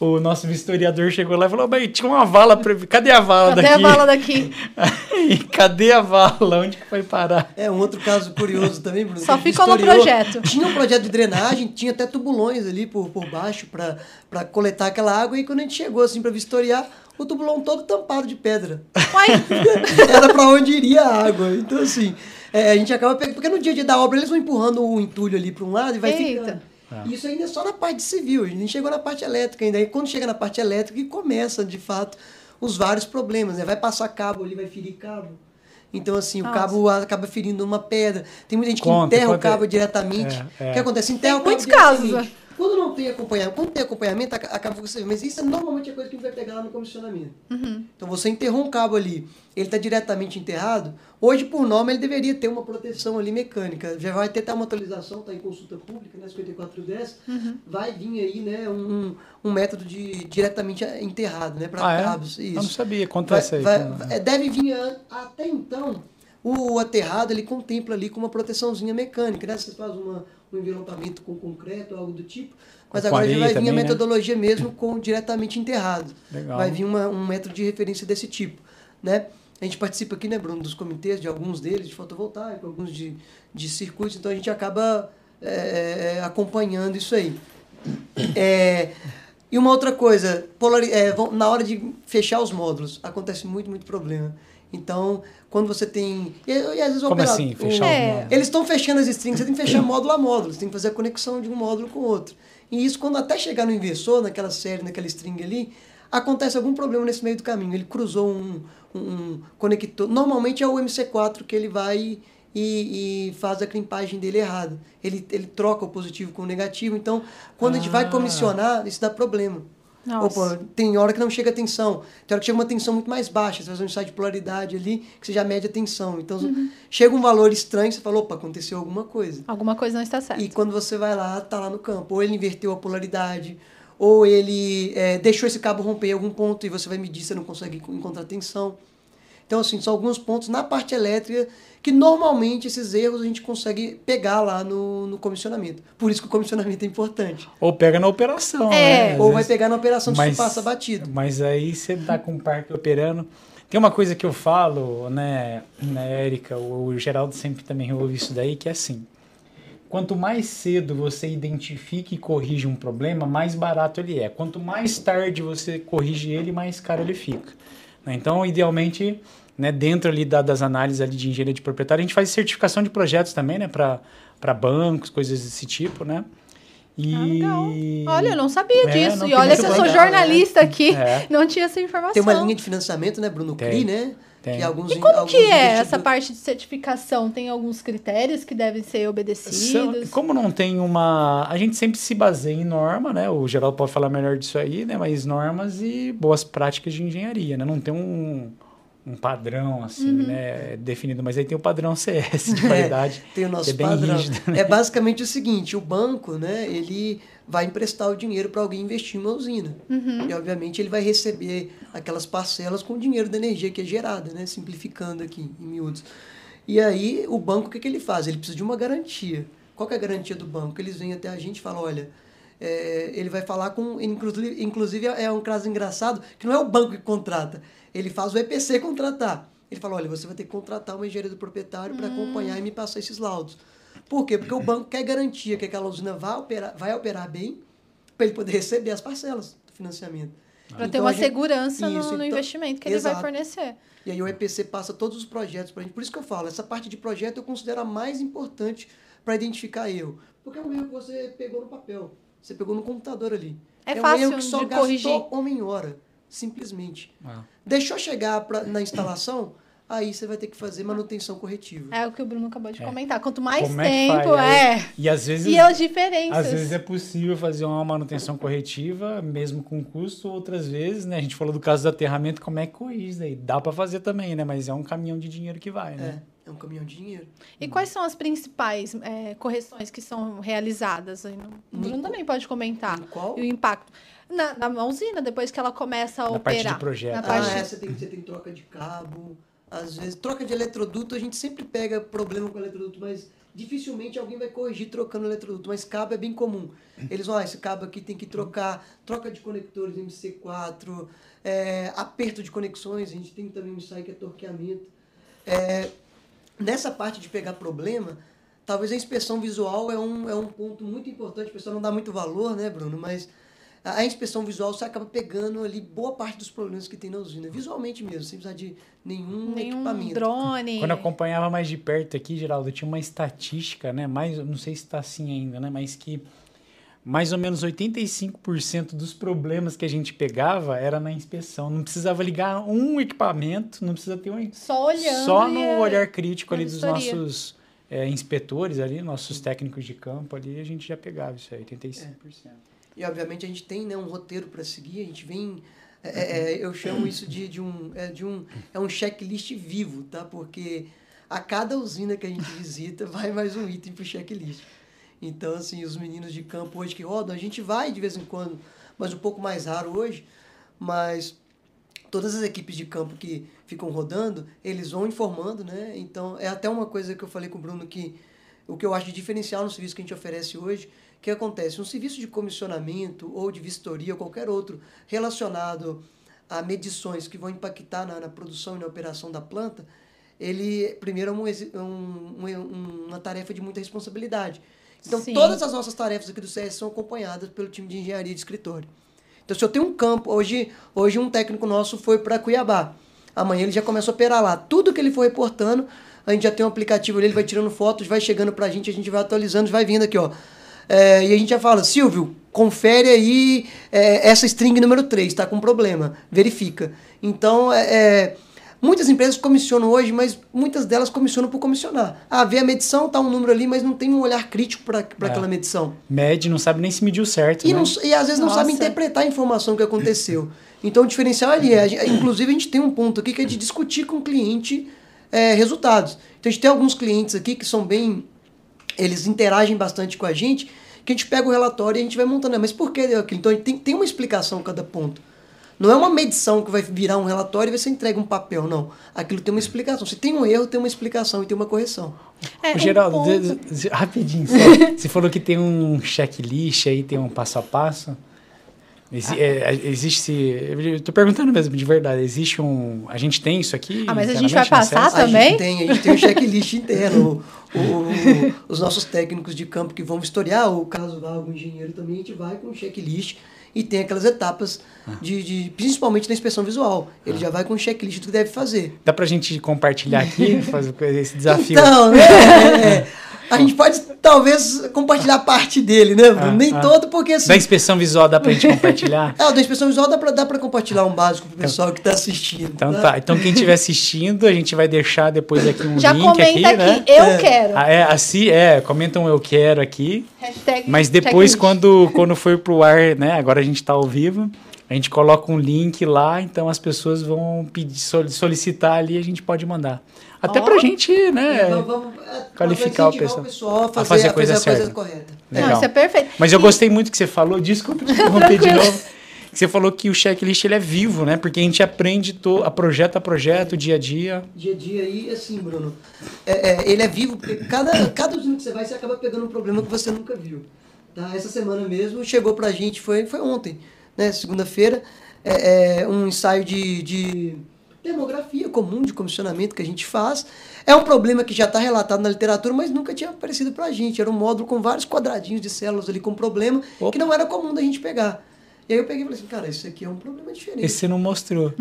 o, nosso vistoriador chegou lá e falou, mas tinha uma vala, pra... cadê a vala Cadê a daqui? bala daqui? Aí, cadê a vala? Onde que foi parar? É um outro caso curioso também, Bruno. Só a ficou no projeto. Tinha um projeto de drenagem, tinha até tubulões ali por, por baixo para coletar aquela água. E quando a gente chegou assim para vistoriar, o tubulão todo tampado de pedra. Uai, Era para onde iria a água. Então, assim, é, a gente acaba pegando. Porque no dia a dia da obra eles vão empurrando o entulho ali para um lado e vai Eita. ficando. Isso ainda é só na parte civil, a gente nem chegou na parte elétrica ainda. Aí quando chega na parte elétrica, que começa, de fato, os vários problemas. Né? Vai passar cabo ali, vai ferir cabo. Então, assim, Nossa. o cabo acaba ferindo uma pedra. Tem muita gente que Conta, enterra o cabo diretamente. É, é. O que acontece? Enterra Tem o cabo muitos casos, diretamente. Quando não tem acompanhamento, quando tem acompanhamento, aca- acaba você. Mas isso é normalmente a coisa que a gente vai pegar lá no comissionamento. Uhum. Então você enterrou um cabo ali, ele está diretamente enterrado. Hoje, por norma, ele deveria ter uma proteção ali mecânica. Já vai ter até uma atualização, está em consulta pública, né? 5410. Uhum. Vai vir aí, né, um, um método de diretamente enterrado, né? Para Ah, é? cabos. Eu não Isso. sabia, conta Vai- aí. vai- então. é, deve vir até então o aterrado ele contempla ali com uma proteçãozinha mecânica, né? Você faz uma, um envelopamento com concreto, algo do tipo. Mas agora já vai vir também, a né? metodologia mesmo com diretamente enterrado. Legal. Vai vir uma- um método de referência desse tipo, né? A gente participa aqui, né, Bruno, dos comitês, de alguns deles, de fotovoltaico, alguns de, de circuitos, então a gente acaba é, é, acompanhando isso aí. É, e uma outra coisa, polari- é, na hora de fechar os módulos, acontece muito, muito problema. Então, quando você tem. E, e às vezes Como operador- assim, fechar É. módulos? Eles estão fechando as strings, você tem que fechar módulo a módulo, você tem que fazer a conexão de um módulo com o outro. E isso, quando até chegar no inversor, naquela série, naquela string ali, acontece algum problema nesse meio do caminho. Ele cruzou um, um conector. Normalmente é o MC4 que ele vai e, e faz a crimpagem dele errado. Ele, ele troca o positivo com o negativo. Então, quando a gente vai Ah. comissionar, isso dá problema. Opa, tem hora que não chega a tensão. Tem hora que chega uma tensão muito mais baixa. Você faz um ensaio de polaridade ali, que você já mede a tensão. Então, chega um valor estranho, você fala, opa, aconteceu alguma coisa. alguma coisa não está certa. E quando você vai lá, tá lá no campo. Ou ele inverteu a polaridade, ou ele é, deixou esse cabo romper em algum ponto e você vai medir, você não consegue enco- encontrar tensão. Então, assim, são alguns pontos na parte elétrica que normalmente esses erros a gente consegue pegar lá no, no comissionamento. Por isso que o comissionamento é importante. Ou pega na operação, É. né? Às Ou vai vezes- pegar na operação que mas- isso passa batido. Mas aí você tá com o parque operando. Tem uma coisa que eu falo, né, né Érica, o, o Geraldo sempre também ouve isso daí, que é assim. Quanto mais cedo você identifica e corrige um problema, mais barato ele é. Quanto mais tarde você corrige ele, mais caro ele fica. né? Então, idealmente, né, dentro ali da- das análises ali de engenharia de proprietário, a gente faz certificação de projetos também, né, para bancos, coisas desse tipo, né? E... Ah. Olha, eu não sabia É, disso. não, e olha que eu sou jornalista aqui, É. não tinha essa informação. Tem uma linha de financiamento, né, Bruno Tem, CRI, né? Tem. Que alguns, E como alguns que é investidores- essa parte de certificação? Tem alguns critérios que devem ser São- obedecidos? como não tem uma. A gente sempre se baseia em norma, né? O Geraldo pode falar melhor disso aí, né? Mas normas e boas práticas de engenharia, né? Não tem um, um padrão assim, né, definido, mas aí tem o padrão CS de qualidade. É, tem o nosso é bem padrão. rígido, né? É basicamente o seguinte, o banco, né, ele vai emprestar o dinheiro para alguém investir em uma usina. E obviamente ele vai receber aquelas parcelas com o dinheiro da energia que é gerada, né, simplificando aqui em miúdos. E aí o banco o que, que ele faz? Ele precisa de uma garantia. Qual que é a garantia do banco? Eles vêm até a gente e falam, olha, é, ele vai falar com. Inclusive, inclusive, é um caso engraçado, que não é o banco que contrata. Ele faz o EPC contratar. Ele fala, olha, você vai ter que contratar uma engenharia do proprietário para acompanhar e me passar esses laudos. Por quê? Porque o banco quer garantia que aquela usina vai operar, vai operar bem para ele poder receber as parcelas do financiamento. Para ter Então, uma a gente- segurança no, Isso, no então- investimento que ele vai fornecer. E aí o EPC passa todos os projetos para a gente. Por isso que eu falo, essa parte de projeto eu considero a mais importante para identificar erro. Porque é um erro que você pegou no papel, você pegou no computador ali. É um fácil erro que só de gastou corrigir. homem e hora, simplesmente. Ah. Deixou chegar pra, na instalação, aí você vai ter que fazer manutenção corretiva. É o que o Bruno acabou de É. comentar. Quanto mais Como é tempo, faz? é. E às vezes E as diferenças. Às vezes é possível fazer uma manutenção corretiva, mesmo com custo, outras vezes, né? A gente falou do caso do aterramento, como é que corrige isso daí? Dá para fazer também, né? Mas é um caminhão de dinheiro que vai, né? É, é um caminhão de dinheiro. E quais são as principais é, correções que são realizadas? O Bruno também pode comentar. Em qual? E o impacto. Na, na usina, depois que ela começa a Na parte operar. de projeto. Na Ah, parte Ah, é, você tem, você tem troca de cabo, às vezes. Troca de eletroduto, a gente sempre pega problema com eletroduto, mas dificilmente alguém vai corrigir trocando eletroduto. Mas cabo é bem comum. Eles vão, ah, esse cabo aqui tem que trocar, troca de conectores MC4, é, aperto de conexões, a gente tem também um SAI que é torqueamento. É, nessa parte de pegar problema, talvez a inspeção visual é um, é um ponto muito importante. O pessoal não dá muito valor, né, Bruno? Mas a, inspeção visual você acaba pegando ali boa parte dos problemas que tem na usina, visualmente mesmo, sem precisar de nenhum, nenhum equipamento. drone. Quando eu acompanhava mais de perto aqui, Geraldo, tinha uma estatística, né? Mais, não sei se está assim ainda, né? Mas que mais ou menos 85% dos problemas que a gente pegava era na inspeção. Não precisava ligar um equipamento, não precisa ter um Só olhando. Só no é- olhar crítico ali dos vistoria. nossos é, inspetores ali, nossos técnicos de campo ali, a gente já pegava isso aí, 85%. E obviamente a gente tem né, um roteiro para seguir, a gente vem. é, é, eu chamo isso de, de um. É, de um, é um checklist vivo, tá? Porque a cada usina que a gente visita vai mais um item pro checklist. Então, assim, os meninos de campo hoje que rodam, a gente vai de vez em quando, mas um pouco mais raro hoje, mas todas as equipes de campo que ficam rodando, eles vão informando, né? Então, é até uma coisa que eu falei com o Bruno que o que eu acho de diferencial no serviço que a gente oferece hoje, que acontece, um serviço de comissionamento ou de vistoria ou qualquer outro relacionado a medições que vão impactar na, na produção e na operação da planta, ele, primeiro, é um exi- um- um- uma tarefa de muita responsabilidade. Então, Sim. todas as nossas tarefas aqui do CS são acompanhadas pelo time de engenharia de escritório. Então, se eu tenho um campo, hoje, hoje um técnico nosso foi para Cuiabá. Amanhã ele já começa a operar lá. Tudo que ele for reportando, a gente já tem um aplicativo ali, ele vai tirando fotos, vai chegando pra gente, a gente vai atualizando, vai vindo aqui, ó. É, e a gente já fala, Silvio, confere aí é, essa string número 3, tá com problema. Verifica. Então, é, é, muitas empresas comissionam hoje, mas muitas delas comissionam por comissionar. Ah, vê a medição, tá um número ali, mas não tem um olhar crítico para É. aquela medição. Mede, não sabe nem se mediu certo, E, né? não, e às vezes não Nossa. sabe interpretar a informação que aconteceu. Então o diferencial ali é, inclusive a gente tem um ponto aqui que é de discutir com o cliente é, resultados. Então a gente tem alguns clientes aqui que são bem. Eles interagem bastante com a gente, que a gente pega o relatório e a gente vai montando. "Ah, Mas por que aquilo? Então tem, tem uma explicação cada ponto. Não é uma medição que vai virar um relatório e você entrega um papel, não. Aquilo tem uma explicação. Se tem um erro, tem uma explicação e tem uma correção. É, um Geraldo, de- rapidinho, só. você falou que tem um checklist aí, tem um passo a passo. Exi é, existe. Eu tô perguntando mesmo, de verdade. Existe um. A gente tem isso aqui? Ah, mas a gente vai passar acesso? A também? gente tem, a gente tem um checklist interno. O- o- os nossos técnicos de campo que vão vistoriar, o caso vá algum engenheiro também, a gente vai com um checklist e tem aquelas etapas, de, de- principalmente na inspeção visual. Ele já vai com um checklist do que deve fazer. Dá pra gente compartilhar aqui, fazer esse desafio? Então, né? é, a gente pode talvez compartilhar parte dele, né? Ah, Nem ah. todo, porque assim. Da inspeção visual dá pra gente compartilhar? É, o da inspeção visual dá pra, dá pra compartilhar um básico pro pessoal que tá assistindo. Então tá. Então quem estiver assistindo, a gente vai deixar depois aqui um Já link comenta aqui, aqui, né? eu É. quero. Ah, é, assim, é, comentam eu quero aqui. Hashtag Mas depois, quando, quando for pro ar, né? Agora a gente tá ao vivo. A gente coloca um link lá, então as pessoas vão pedir, solicitar ali e a gente pode mandar. Até oh. pra gente, né? Vamos, vamos, é, qualificar o pessoal. O pessoal a fazer, a fazer a coisa, fazer. A coisa correta. Legal. Não, isso é perfeito. Mas eu e... gostei muito que você falou, desculpa te interromper de novo. Você falou que o checklist ele é vivo, né? Porque a gente aprende to, a projeto a projeto, dia a dia. Dia a dia e assim, Bruno. É, é, ele é vivo porque cada, cada usina que você vai, você acaba pegando um problema que você nunca viu. Tá? Essa semana mesmo chegou pra gente, foi, foi ontem, né? Segunda-feira, é, é, um ensaio de, de demografia comum de comissionamento que a gente faz. É um problema que já está relatado na literatura, mas nunca tinha aparecido para a gente. Era um módulo com vários quadradinhos de células ali com problema Opa. que não era comum da gente pegar. E aí eu peguei e falei assim, cara, isso aqui é um problema diferente. Esse você não mostrou.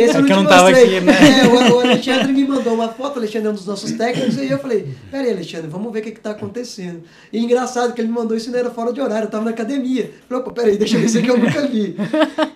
É, esse é eu não que eu não estava aqui, né? É, o, o, Alexandre me mandou uma foto, o Alexandre é um dos nossos técnicos, e aí eu falei, peraí, Alexandre, vamos ver o que está acontecendo. E engraçado que ele me mandou isso não era fora de horário, eu estava na academia. Eu falei, opa, peraí, deixa eu ver isso aqui eu nunca vi.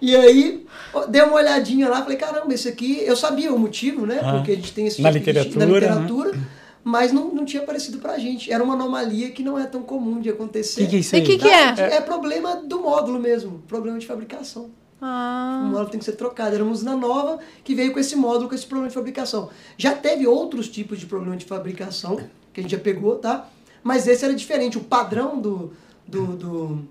E aí, dei uma olhadinha lá, falei, caramba, esse aqui, eu sabia o motivo, né? Ah, porque a gente tem esse na tipo literatura, na literatura. Né? Mas não, não tinha aparecido pra gente. Era uma anomalia que não é tão comum de acontecer. O que, que é isso aí? E que, que é? é? É problema do módulo mesmo, problema de fabricação. Ah. O módulo tem que ser trocado. Era uma usina nova que veio com esse módulo, com esse problema de fabricação. Já teve outros tipos de problema de fabricação, que a gente já pegou, tá? Mas esse era diferente. O padrão do, do, do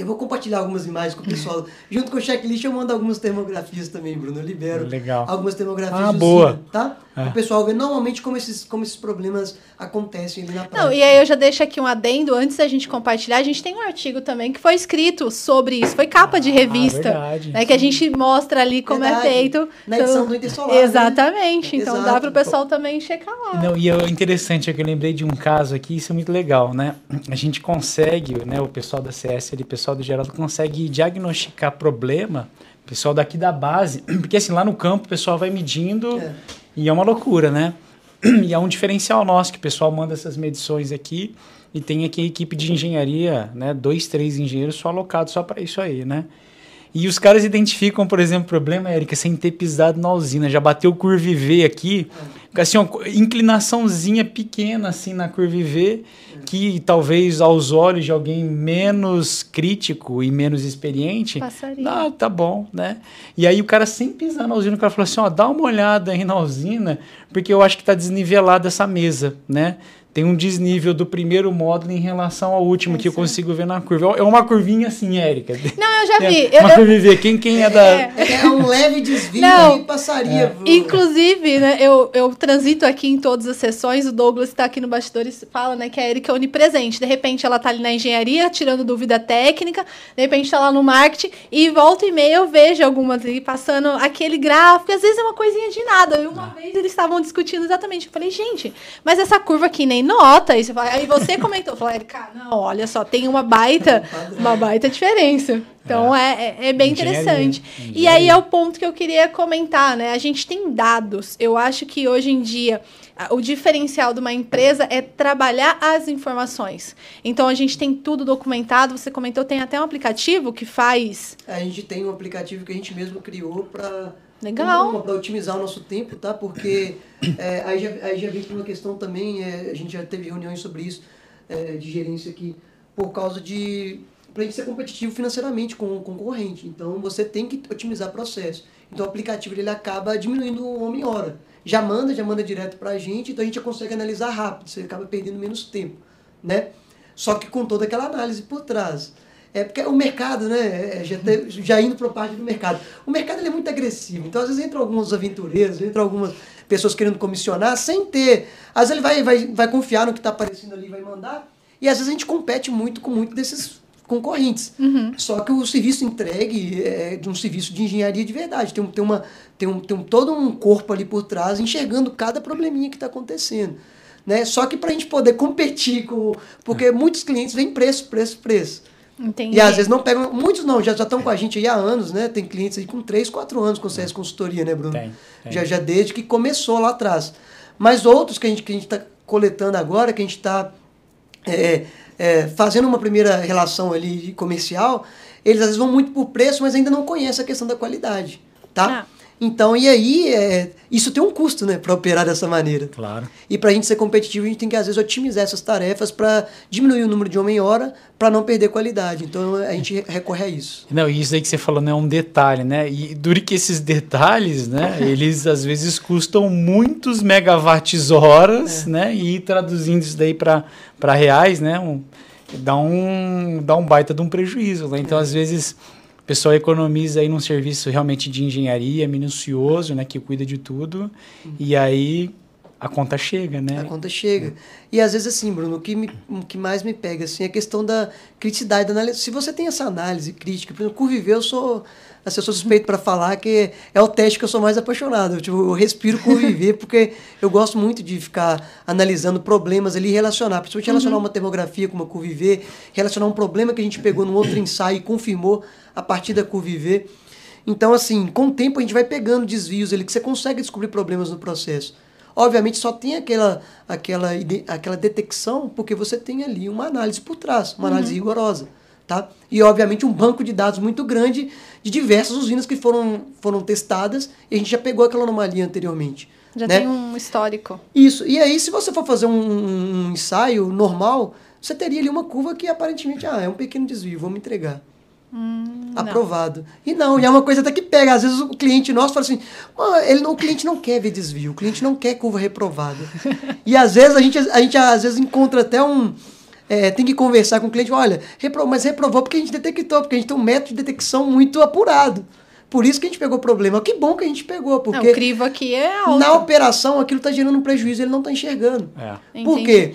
eu vou compartilhar algumas imagens com o pessoal. Junto com o checklist, eu mando algumas termografias também, Bruno. Eu libero Legal. algumas termografias. Ah, boa. tá? É. O pessoal ver normalmente como esses, como esses problemas acontecem ali na prática. Não, e aí eu já deixo aqui um adendo, antes da gente compartilhar, a gente tem um artigo também que foi escrito sobre isso. Foi capa de ah, revista. verdade. Né, que a gente mostra ali como é verdade. é feito. Na edição do Intersolar. Né? Exatamente. Né? Então Exato. dá para o pessoal também checar lá. Não, e é interessante é que eu lembrei de um caso aqui, isso é muito legal, né? A gente consegue, né, o pessoal da CS ali, o pessoal do Geraldo consegue diagnosticar problema, pessoal daqui da base, porque assim, lá no campo o pessoal vai medindo é. e é uma loucura, né? E é um diferencial nosso que o pessoal manda essas medições aqui e tem aqui a equipe de engenharia, né? Dois, três engenheiros só alocados só para isso aí, né? E os caras identificam, por exemplo, problema, Érica, sem ter pisado na usina. Já bateu curva V aqui, assim, uma inclinaçãozinha pequena assim na curva que talvez aos olhos de alguém menos crítico e menos experiente, Passaria. ah, tá bom, né? E aí o cara sem pisar na usina, o cara falou assim, ó, dá uma olhada aí na usina, porque eu acho que tá desnivelada essa mesa, né? Tem um desnível do primeiro módulo em relação ao último, é que eu consigo ver na curva. É uma curvinha assim, Érica. Não, eu já vi. É, uma curva Quem, quem é da. É, é um leve desvio Não, e passaria. É. Inclusive, né, eu, eu transito aqui em todas as sessões, o Douglas está aqui no bastidores fala né, que a Érica é onipresente. De repente ela está ali na engenharia, tirando dúvida técnica, de repente está lá no marketing, e volta e meia eu vejo algumas ali passando aquele gráfico, às vezes é uma coisinha de nada. E uma ah. vez eles estavam discutindo exatamente. Eu falei, gente, mas essa curva aqui nem nota. Aí você, fala, aí você comentou, falou, Erika, não, olha só, tem uma baita, uma baita diferença. Então é, é, é bem interessante. Engenharia. E aí é o ponto que eu queria comentar, né? A gente tem dados. Eu acho que hoje em dia o diferencial de uma empresa é trabalhar as informações. Então a gente tem tudo documentado. Você comentou, tem até um aplicativo que faz. A gente tem um aplicativo que a gente mesmo criou para Legal. Para otimizar o nosso tempo, tá? Porque é, aí, já, aí já vem uma questão também, é, a gente já teve reuniões sobre isso, é, de gerência aqui, por causa de. para a gente ser competitivo financeiramente com o concorrente. Então você tem que otimizar processo. Então o aplicativo ele acaba diminuindo o homem-hora. Já manda, já manda direto para a gente, então a gente já consegue analisar rápido, você acaba perdendo menos tempo, né? Só que com toda aquela análise por trás. É porque o mercado, né, é, já, te, já indo para a parte do mercado. O mercado é muito agressivo. Então, às vezes, entra alguns aventureiros, entra algumas pessoas querendo comissionar, sem ter. Às vezes, ele vai, vai, vai confiar no que está aparecendo ali vai mandar. E às vezes a gente compete muito com muitos desses concorrentes. Uhum. Só que o serviço entregue é de um serviço de engenharia de verdade. Tem, tem, uma, tem, um, tem um, todo um corpo ali por trás enxergando cada probleminha que está acontecendo. Né? Só que para a gente poder competir com. Porque muitos clientes vêm preço, preço, preço. Entendi. E às vezes não pegam, muitos não, já estão com a gente aí há anos, né? Tem clientes aí com 3, 4 anos com CS Consultoria, né, Bruno? Tem, tem. Já, já desde que começou lá atrás. Mas outros que a gente que a está coletando agora, que a gente está é, é, fazendo uma primeira relação ali comercial, eles às vezes vão muito por preço, mas ainda não conhecem a questão da qualidade, tá? Ah. Então, e aí, é, isso tem um custo, né, para operar dessa maneira. Claro. E para a gente ser competitivo, a gente tem que, às vezes, otimizar essas tarefas para diminuir o número de homem-hora para não perder qualidade. Então, a gente recorre a isso. Não, e isso aí que você falou, né, é um detalhe, né? E dure que esses detalhes, né, eles às vezes custam muitos megawatts horas, é. né? E traduzindo isso daí para reais, né, um, dá, um, dá um baita de um prejuízo, né? Então, é. às vezes pessoal economiza aí num serviço realmente de engenharia minucioso, né, que cuida de tudo, uhum. e aí a conta chega, né? A conta chega. E às vezes assim, Bruno, o que, me, o que mais me pega assim é a questão da criticidade da análise. Se você tem essa análise crítica, por exemplo, Curviver, eu sou assim, eu sou suspeito para falar que é o teste que eu sou mais apaixonado. Eu, tipo, eu respiro Curviver porque eu gosto muito de ficar analisando problemas ali relacionar, principalmente relacionar uhum. uma termografia com uma Curviver, relacionar um problema que a gente pegou num outro ensaio e confirmou a partir da Curviver. Então, assim, com o tempo a gente vai pegando desvios ali, que você consegue descobrir problemas no processo. Obviamente só tem aquela, aquela, aquela detecção porque você tem ali uma análise por trás, uma uhum. análise rigorosa. Tá? E, obviamente, um banco de dados muito grande de diversas usinas que foram, foram testadas e a gente já pegou aquela anomalia anteriormente. Já né? tem um histórico. Isso. E aí, se você for fazer um, um ensaio normal, você teria ali uma curva que aparentemente ah, é um pequeno desvio, vamos entregar. Hum, aprovado. Não. E não, e é uma coisa até que pega. Às vezes o cliente nosso fala assim: ele não, o cliente não quer ver desvio, o cliente não quer curva reprovada. e às vezes a gente, a gente às vezes encontra até um. É, tem que conversar com o cliente: olha, repro, mas reprovou porque a gente detectou, porque a gente tem um método de detecção muito apurado. Por isso que a gente pegou o problema. Que bom que a gente pegou, porque não, o crivo aqui é alto. na operação aquilo está gerando um prejuízo, ele não está enxergando. É. Por quê?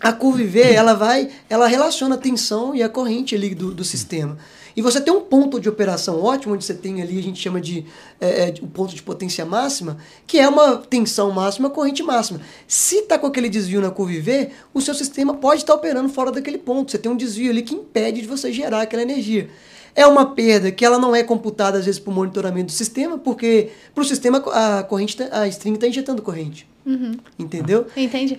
A curva V, ela vai, ela relaciona a tensão e a corrente ali do, do sistema. E você tem um ponto de operação ótimo, onde você tem ali, a gente chama de é, é, um ponto de potência máxima, que é uma tensão máxima, corrente máxima. Se está com aquele desvio na curva V, o seu sistema pode estar tá operando fora daquele ponto. Você tem um desvio ali que impede de você gerar aquela energia. É uma perda que ela não é computada, às vezes, para o monitoramento do sistema, porque para o sistema a corrente, tá, a string está injetando corrente. Uhum. Entendeu? Entendi.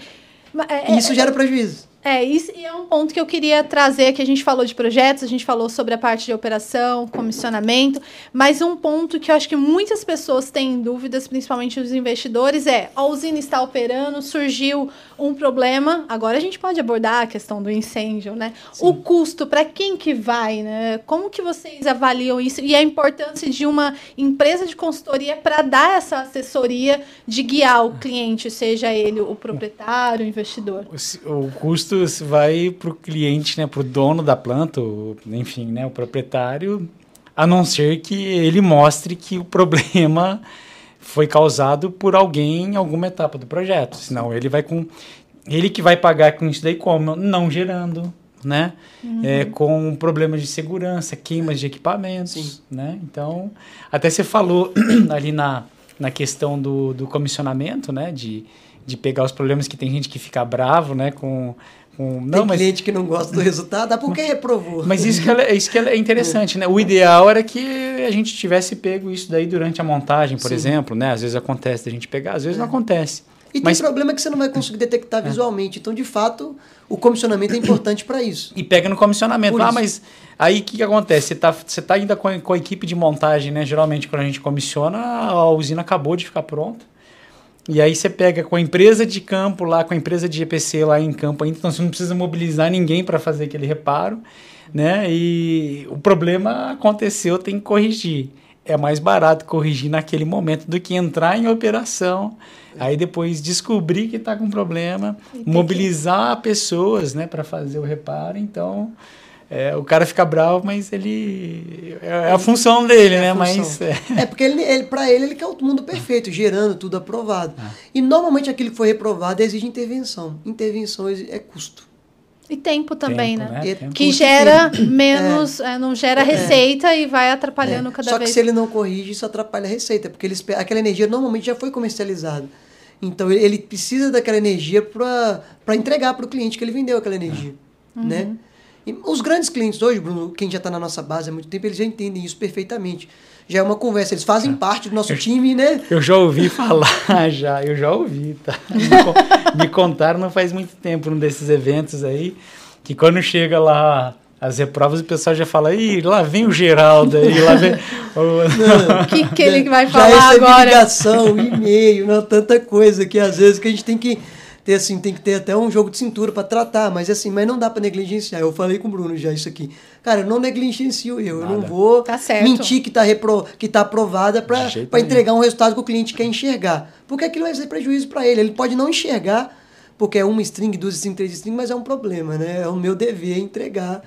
É, Isso gera prejuízo. É, isso e é um ponto que eu queria trazer, que a gente falou de projetos, a gente falou sobre a parte de operação, comissionamento, mas um ponto que eu acho que muitas pessoas têm dúvidas, principalmente os investidores, é a usina está operando, surgiu um problema, agora a gente pode abordar a questão do incêndio, né? Sim. O custo, para quem que vai, né? Como que vocês avaliam isso e a importância de uma empresa de consultoria para dar essa assessoria de guiar o cliente, seja ele o proprietário, o investidor? O, o vai para o cliente, né, para o dono da planta, ou, enfim, né, o proprietário, a não ser que ele mostre que o problema foi causado por alguém em alguma etapa do projeto. Senão ele vai com ele que vai pagar com isso daí como não gerando, né? Uhum. É, com problemas de segurança, queimas de equipamentos, Sim. né? Então, até você falou ali na, na questão do, do comissionamento, né? De, de pegar os problemas que tem gente que fica bravo, né? Com com, não, Tem mas, cliente que não gosta do resultado, ah, por que reprovou? Mas isso que, é, isso que é interessante, né? O ideal era que a gente tivesse pego isso daí durante a montagem, por Sim. exemplo, né? Às vezes acontece da gente pegar, às vezes é. não acontece. E mas... tem problema que você não vai conseguir detectar é. visualmente. Então, de fato, o comissionamento é importante para isso. E pega no comissionamento. Por ah, isso. mas aí o que, que acontece? Você está você tá ainda com, com a equipe de montagem, né? Geralmente, quando a gente comissiona, a usina acabou de ficar pronta. E aí você pega com a empresa de campo lá, com a empresa de EPC lá em campo ainda, então você não precisa mobilizar ninguém para fazer aquele reparo, né? E o problema aconteceu, tem que corrigir. É mais barato corrigir naquele momento do que entrar em operação, aí depois descobrir que está com problema, mobilizar pessoas, né, para fazer o reparo. Então, é, o cara fica bravo, mas ele. É a função dele, é né? Mas. É, é porque ele, ele, para ele, ele quer o mundo perfeito, gerando tudo aprovado. Ah. E normalmente aquilo que foi reprovado exige intervenção. Intervenção é custo. E tempo também, tempo, né? né? Que gera menos, é. é. não gera é. receita e vai atrapalhando é. cada Só vez. Só que se ele não corrige, isso atrapalha a receita, porque ele, aquela energia normalmente já foi comercializada. Então ele, precisa daquela energia para entregar para o cliente que ele vendeu aquela energia, uhum. E os grandes clientes hoje, Bruno, quem já está na nossa base há muito tempo, eles já entendem isso perfeitamente. Já é uma conversa, eles fazem é. parte do nosso time, né? Eu já ouvi falar, já, eu já ouvi, tá? Me, me contaram não faz muito tempo num desses eventos aí, que quando chega lá as reprovas, o pessoal já fala, ih, lá vem o Geraldo aí, lá vem. O que, que ele vai Já falar recebi agora? ligação, e-mail, não, tanta coisa que às vezes que a gente tem que ter assim, tem que ter até um jogo de cintura para tratar, mas assim, mas não dá para negligenciar. Eu falei com o Bruno já isso aqui. Cara, eu não negligencio eu, eu não Nada. vou Tá certo. mentir que tá repro, que tá aprovada para entregar um resultado que o cliente quer enxergar. Porque aquilo vai ser prejuízo para ele. Ele pode não enxergar porque é uma string, duas string, três string, mas é um problema, né? É o meu dever entregar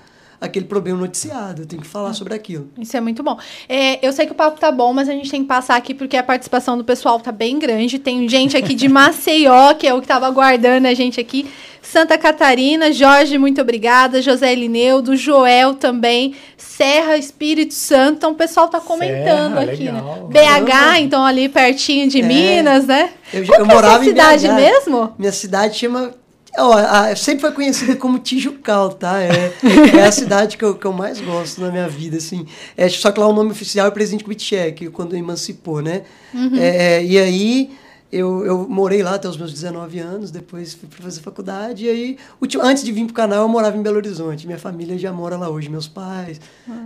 aquele problema noticiado, eu tenho que falar sobre aquilo. Isso é muito bom. É, eu sei que o papo tá bom, mas a gente tem que passar aqui porque a participação do pessoal tá bem grande. Tem gente aqui de Maceió, que é o que tava aguardando a gente aqui. Santa Catarina, Jorge, muito obrigada. José Elineudo, Joel também. Serra, Espírito Santo. Então o pessoal tá comentando Serra, aqui, legal. né? BH, então ali pertinho de É. Minas, né? Eu, Qual eu que é a morava sua em cidade BH. mesmo? Minha cidade chama. Ó, a- sempre foi conhecida como Tijucal, tá? É, é a cidade que eu, que eu mais gosto na minha vida, assim. É, só que lá o nome oficial é Presidente Kubitschek, quando emancipou, né? É, e aí eu, eu morei lá até os meus 19 anos, depois fui para fazer faculdade, e aí, antes de vir pro canal, eu morava em Belo Horizonte. Minha família já mora lá hoje, meus pais,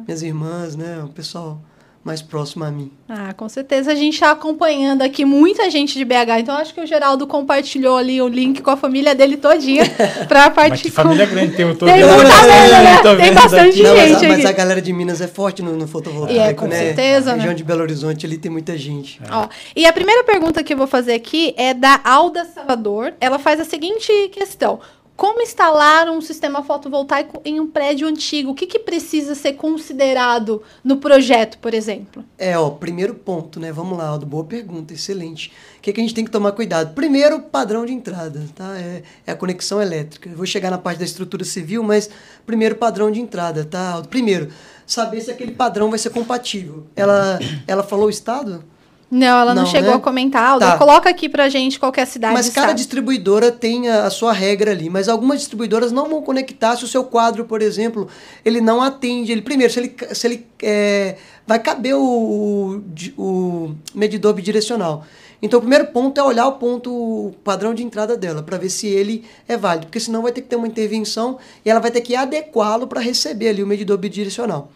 minhas irmãs, né? O pessoal mais próximo a mim. Ah, com certeza a gente está acompanhando aqui muita gente de BH. Então acho que o Geraldo compartilhou ali o link com a família dele todinha para Mas que participar. família grande tem, eu tô Tem vendo. muita mesmo, né? Tem bastante aqui. Não, mas, gente a, mas aqui. a galera de Minas é forte no, no fotovoltaico, É, com né? certeza, A região né? de Belo Horizonte ali tem muita gente. Ó, e a primeira pergunta que eu vou fazer aqui é da Alda Salvador. Ela faz a seguinte questão: Como instalar um sistema fotovoltaico em um prédio antigo? O que, que precisa ser considerado no projeto, por exemplo? É, ó, primeiro ponto, né? Vamos lá, Aldo, boa pergunta, excelente. O que, que a gente tem que tomar cuidado? Primeiro, padrão de entrada, tá? É, é a conexão elétrica. Eu vou chegar na parte da estrutura civil, mas primeiro padrão de entrada, tá, Aldo? Primeiro, saber se aquele padrão vai ser compatível. Ela, ela falou o estado? Não, ela não, Não, chegou né? a comentar. Tá. coloca aqui pra gente qual que é a cidade. Mas cada estado. distribuidora tem a, a sua regra ali, mas algumas distribuidoras não vão conectar se o seu quadro, por exemplo, ele não atende. Ele primeiro, se ele, se ele é, vai caber o, o, o medidor bidirecional. Então, o primeiro ponto é olhar o ponto o padrão de entrada dela para ver se ele é válido, porque senão vai ter que ter uma intervenção e ela vai ter que adequá-lo para receber ali o medidor bidirecional.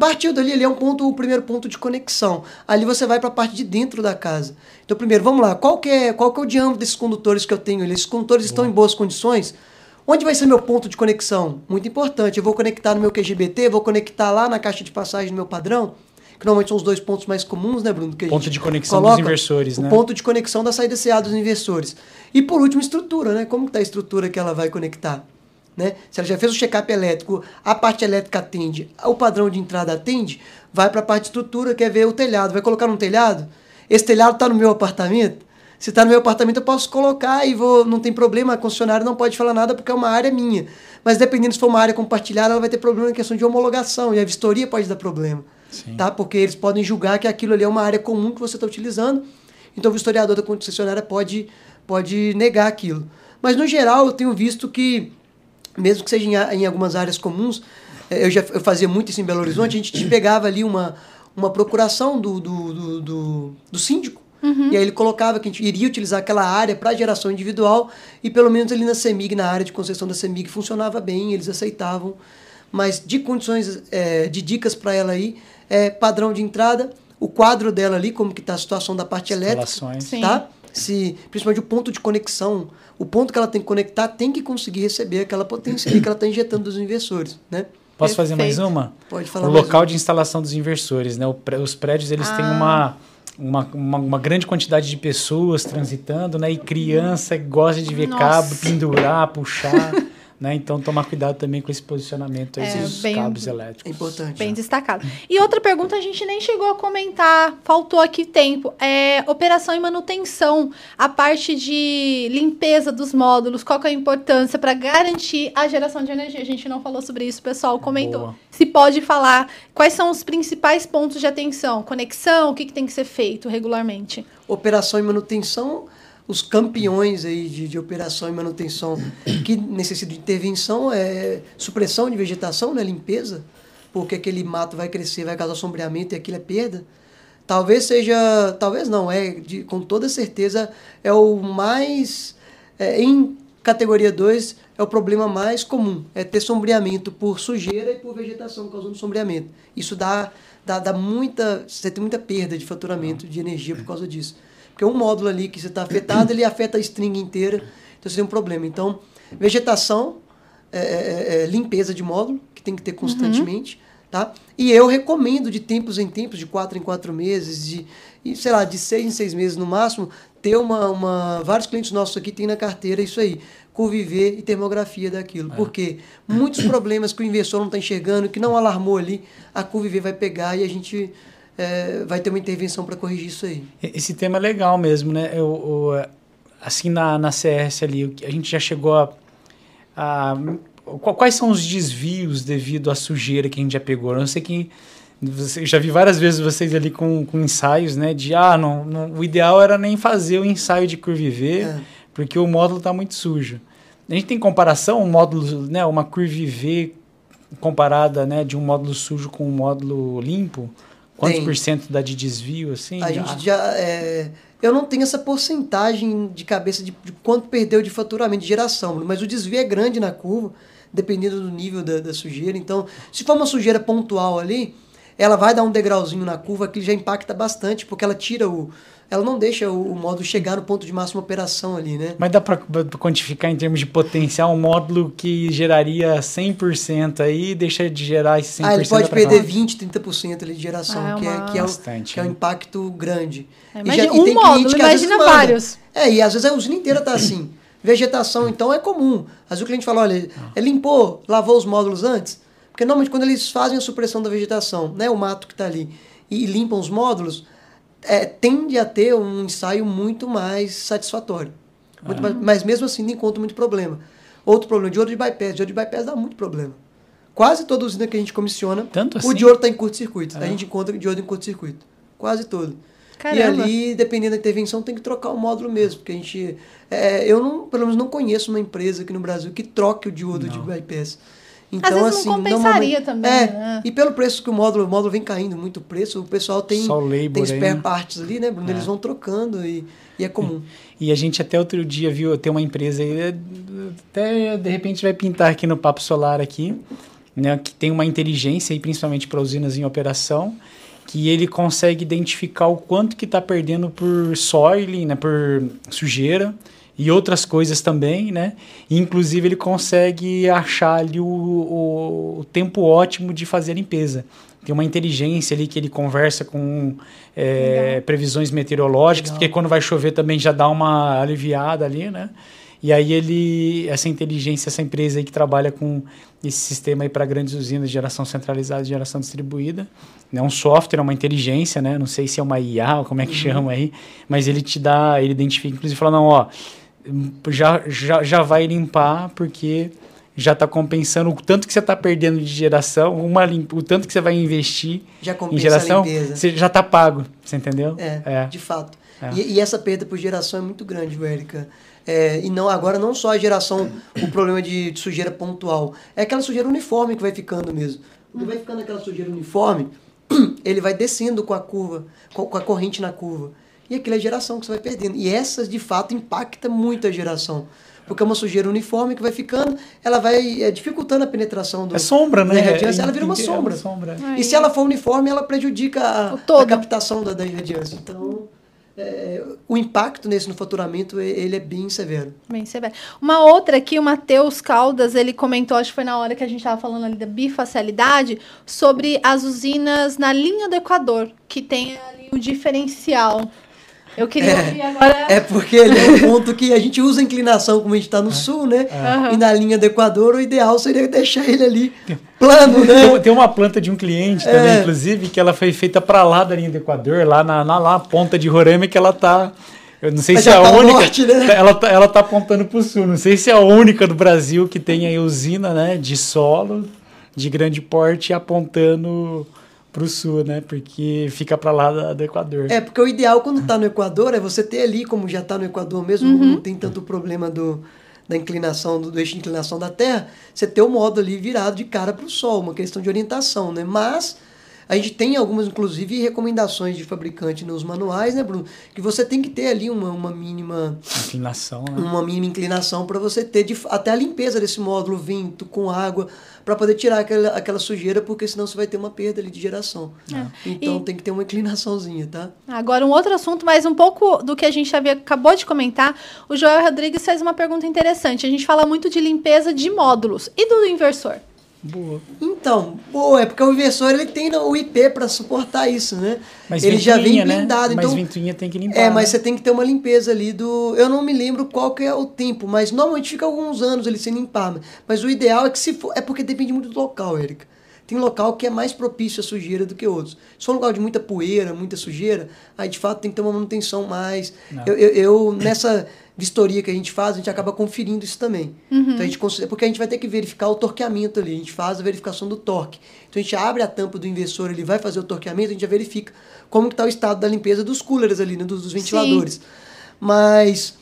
Partiu dali, ali é um ponto, o primeiro ponto de conexão. Ali você vai para a parte de dentro da casa. Então, primeiro, vamos lá. Qual que é, qual que é o diâmetro desses condutores que eu tenho ali? Esses condutores estão em boas condições? Onde vai ser meu ponto de conexão? Muito importante. Eu vou conectar no meu QGBT, vou conectar lá na caixa de passagem do meu padrão, que normalmente são os dois pontos mais comuns, né, Bruno? Que Ponto de conexão coloca. dos inversores, o né? ponto de conexão da saída CA dos inversores. E por último, estrutura, né? Como está a estrutura que ela vai conectar? Né? Se ela já fez o check-up elétrico, a parte elétrica atende, o padrão de entrada atende, vai para a parte de estrutura, quer ver o telhado. Vai colocar num telhado? Esse telhado está no meu apartamento? Se está no meu apartamento, eu posso colocar e vou, não tem problema, a concessionária não pode falar nada porque é uma área minha. Mas dependendo se for uma área compartilhada, ela vai ter problema em questão de homologação e a vistoria pode dar problema. Sim. Tá? Porque eles podem julgar que aquilo ali é uma área comum que você está utilizando. Então o historiador da concessionária pode, pode negar aquilo. Mas no geral, eu tenho visto que, mesmo que seja em, em algumas áreas comuns, eh, eu já eu fazia muito isso em Belo Horizonte, a gente te pegava ali uma, uma procuração do, do, do, do, do síndico. E aí ele colocava que a gente iria utilizar aquela área para geração individual e pelo menos ali na CEMIG, na área de concessão da CEMIG, funcionava bem, eles aceitavam. Mas de condições, eh, de dicas para ela aí, é padrão de entrada, o quadro dela ali, como que está a situação da parte elétrica. Sim. tá? Se, principalmente o ponto de conexão, o ponto que ela tem que conectar tem que conseguir receber aquela potência ali que ela está injetando dos inversores, né? Posso fazer mais Perfeito. uma? Pode falar o mais local uma. de instalação dos inversores, né? Os prédios eles têm Ah. uma, uma, uma, uma grande quantidade de pessoas transitando, né? E criança que gosta de ver Nossa. cabo, pendurar, puxar, né? Então tomar cuidado também com esse posicionamento aí É, dos bem- cabos É elétricos. importante. Bem destacado. E outra pergunta a gente nem chegou a comentar, faltou aqui tempo. É operação e manutenção, a parte de limpeza dos módulos, qual que é a importância para garantir a geração de energia? A gente não falou sobre isso, o pessoal comentou. Boa. Se pode falar quais são os principais pontos de atenção, conexão, o que, que tem que ser feito regularmente? Operação e manutenção, os campeões aí de, de operação e manutenção que necessitam de intervenção é supressão de vegetação, né, limpeza, porque aquele mato vai crescer, vai causar sombreamento e aquilo é perda. Talvez seja, talvez não, é de, com toda certeza é o mais é, em Categoria 2 é o problema mais comum, é ter sombreamento por sujeira e por vegetação causando sombreamento. Isso dá, dá, dá muita, você tem muita perda de faturamento de energia por causa disso. Porque um módulo ali que você está afetado, ele afeta a string inteira, então você tem um problema. Então, vegetação, é, é, é, limpeza de módulo, que tem que ter constantemente, uhum. tá? E eu recomendo de tempos em tempos, de quatro em quatro meses, de, sei lá, de seis em seis meses no máximo, ter uma, uma. Vários clientes nossos aqui têm na carteira isso aí. Curviver e termografia daquilo. É. Porque muitos problemas que o investidor não está enxergando, que não alarmou ali, a Curviver vai pegar e a gente é, vai ter uma intervenção para corrigir isso aí. Esse tema é legal mesmo, né? Eu, eu, assim, na, na CS ali, a gente já chegou a, a. Quais são os desvios devido à sujeira que a gente já pegou? Eu não sei quem você, já vi várias vezes vocês ali com, com ensaios, né? De, ah, não, não, o ideal era nem fazer o ensaio de curve V, é. porque o módulo está muito sujo. A gente tem comparação, um módulo, né? Uma curve V comparada, né? De um módulo sujo com um módulo limpo? Quantos tem. por cento dá de desvio, assim? A já? gente já... É... Eu não tenho essa porcentagem de cabeça de, de quanto perdeu de faturamento de geração, mas o desvio é grande na curva, dependendo do nível da, da sujeira. Então, se for uma sujeira pontual ali, ela vai dar um degrauzinho na curva que já impacta bastante, porque ela tira o. Ela não deixa o, o módulo chegar no ponto de máxima operação ali, né? Mas dá para quantificar em termos de potencial um módulo que geraria 100% aí deixa de gerar esse 100%? Ah, ele pode perder lá. 20, 30% ali de geração, ah, que, é, que, é, Bastante, que é um impacto grande. É, imagina, já, um módulo, imagina vários. É, e às vezes a usina inteira tá assim. Vegetação, então, é comum. Às vezes o cliente fala, olha, ah. limpou, lavou os módulos antes? Porque normalmente quando eles fazem a supressão da vegetação, né, o mato que está ali, e, limpam os módulos, é, tende a ter um ensaio muito mais satisfatório. Muito ah. mais, mas mesmo assim não encontra muito problema. Outro problema, de ouro de bypass. De ouro de bypass dá muito problema. Quase toda usina que a gente comissiona, Tanto assim? o de ouro está em curto-circuito. A gente encontra de ouro em curto-circuito. Quase todo. Caramba. E ali, dependendo da intervenção, tem que trocar o módulo mesmo. Porque a gente. É, eu não, pelo menos não conheço uma empresa aqui no Brasil que troque o diodo não. de bypass. Então, Às vezes assim, não compensaria também. É, né? E pelo preço que o módulo, o módulo vem caindo muito o preço, o pessoal tem, tem spare parts ali, né, Bruno? É. Eles vão trocando e, e é comum. E a gente até outro dia viu, tem uma empresa aí, até de repente vai pintar aqui no Papo Solar aqui, né, que tem uma inteligência, aí, principalmente para usinas em operação, que ele consegue identificar o quanto que está perdendo por soil, né, por sujeira, e outras coisas também, né? E, inclusive ele consegue achar ali o, o, o, tempo ótimo de fazer a limpeza. Tem uma inteligência ali que ele conversa com é, previsões meteorológicas, Legal. porque quando vai chover também já dá uma aliviada ali, né? E aí ele, essa inteligência, essa empresa aí que trabalha com esse sistema aí para grandes usinas de geração centralizada e geração distribuída, é né? um software, é uma inteligência, né? Não sei se é uma IA ou como é que uhum. chama aí, mas ele te dá, ele identifica, inclusive fala, não, ó, já, já, já vai limpar, porque já está compensando o tanto que você está perdendo de geração, uma o tanto que você vai investir em geração, você já está pago, você entendeu? É, é. de fato. É. E, e, essa perda por geração é muito grande, Érica. É, e não agora não só a geração, o problema de, de, sujeira pontual, é aquela sujeira uniforme que vai ficando mesmo. Quando vai ficando aquela sujeira uniforme, ele vai descendo com a curva, com, com a corrente na curva e aquilo é geração que você vai perdendo. E essas, de fato, impacta muito a geração. Porque é uma sujeira uniforme que vai ficando, ela vai é, dificultando a penetração do. É sombra, né? irradiância, ela vira uma sombra. sombra. E se ela for uniforme, ela prejudica a, a captação da, da irradiância. Então. É, o impacto nesse no faturamento ele é bem severo. Bem severo. Uma outra aqui, o Matheus Caldas, ele comentou, acho que foi na hora que a gente estava falando ali da bifacialidade, sobre as usinas na linha do Equador, que tem ali o diferencial. Eu queria é, ouvir agora. É porque ele é um ponto que a gente usa a inclinação, como a gente está no é. sul, né? É. E na linha do Equador, o ideal seria deixar ele ali plano, né? Tem, uma planta de um cliente também, é. inclusive, que ela foi feita para lá da linha do Equador, lá na, na lá, ponta de Roraima, que ela tá. Eu não sei Mas se é a tá única. Norte, né? ela, tá, ela tá apontando para o sul. Não sei se é a única do Brasil que tem aí usina né, de solo de grande porte apontando para o sul, né? Porque fica para lá do Equador. É, porque o ideal quando está no Equador é você ter ali, como já está no Equador mesmo, uhum. não tem tanto problema do, da inclinação, do, do, eixo de inclinação da Terra, você ter o modo ali virado de cara para o Sol, uma questão de orientação, né? Mas A gente tem algumas, inclusive, recomendações de fabricante nos manuais, né, Bruno? Que você tem que ter ali uma, uma mínima Inclinação, né? uma mínima inclinação para você ter de, até a limpeza desse módulo, vento, com água, para poder tirar aquela, aquela sujeira, porque senão você vai ter uma perda ali de geração. É. Então E- tem que ter uma inclinaçãozinha, tá? Agora, um outro assunto, mas um pouco do que a gente havia, acabou de comentar, o Joel Rodrigues fez uma pergunta interessante. A gente fala muito de limpeza de módulos. E do inversor? Boa. Então, pô, é porque o inversor ele tem o IP para suportar isso, né? Mas ele já vem né? blindado, Mas então ventoinha tem que limpar. É, mas né? você tem que ter uma limpeza ali do. Eu não me lembro qual que é o tempo, mas normalmente fica alguns anos ali sem limpar. Mas o ideal é que se for. É porque depende muito do local, Érica. Tem local que é mais propício à sujeira do que outros. Se for um lugar de muita poeira, muita sujeira, aí de fato tem que ter uma manutenção mais. Eu, eu, eu, nessa vistoria que a gente faz, a gente acaba conferindo isso também. Então a gente considera, porque a gente vai ter que verificar o torqueamento ali, a gente faz a verificação do torque. Então a gente abre a tampa do inversor, ele vai fazer o torqueamento, a gente já verifica como está o estado da limpeza dos coolers ali, né, dos, dos ventiladores. Mas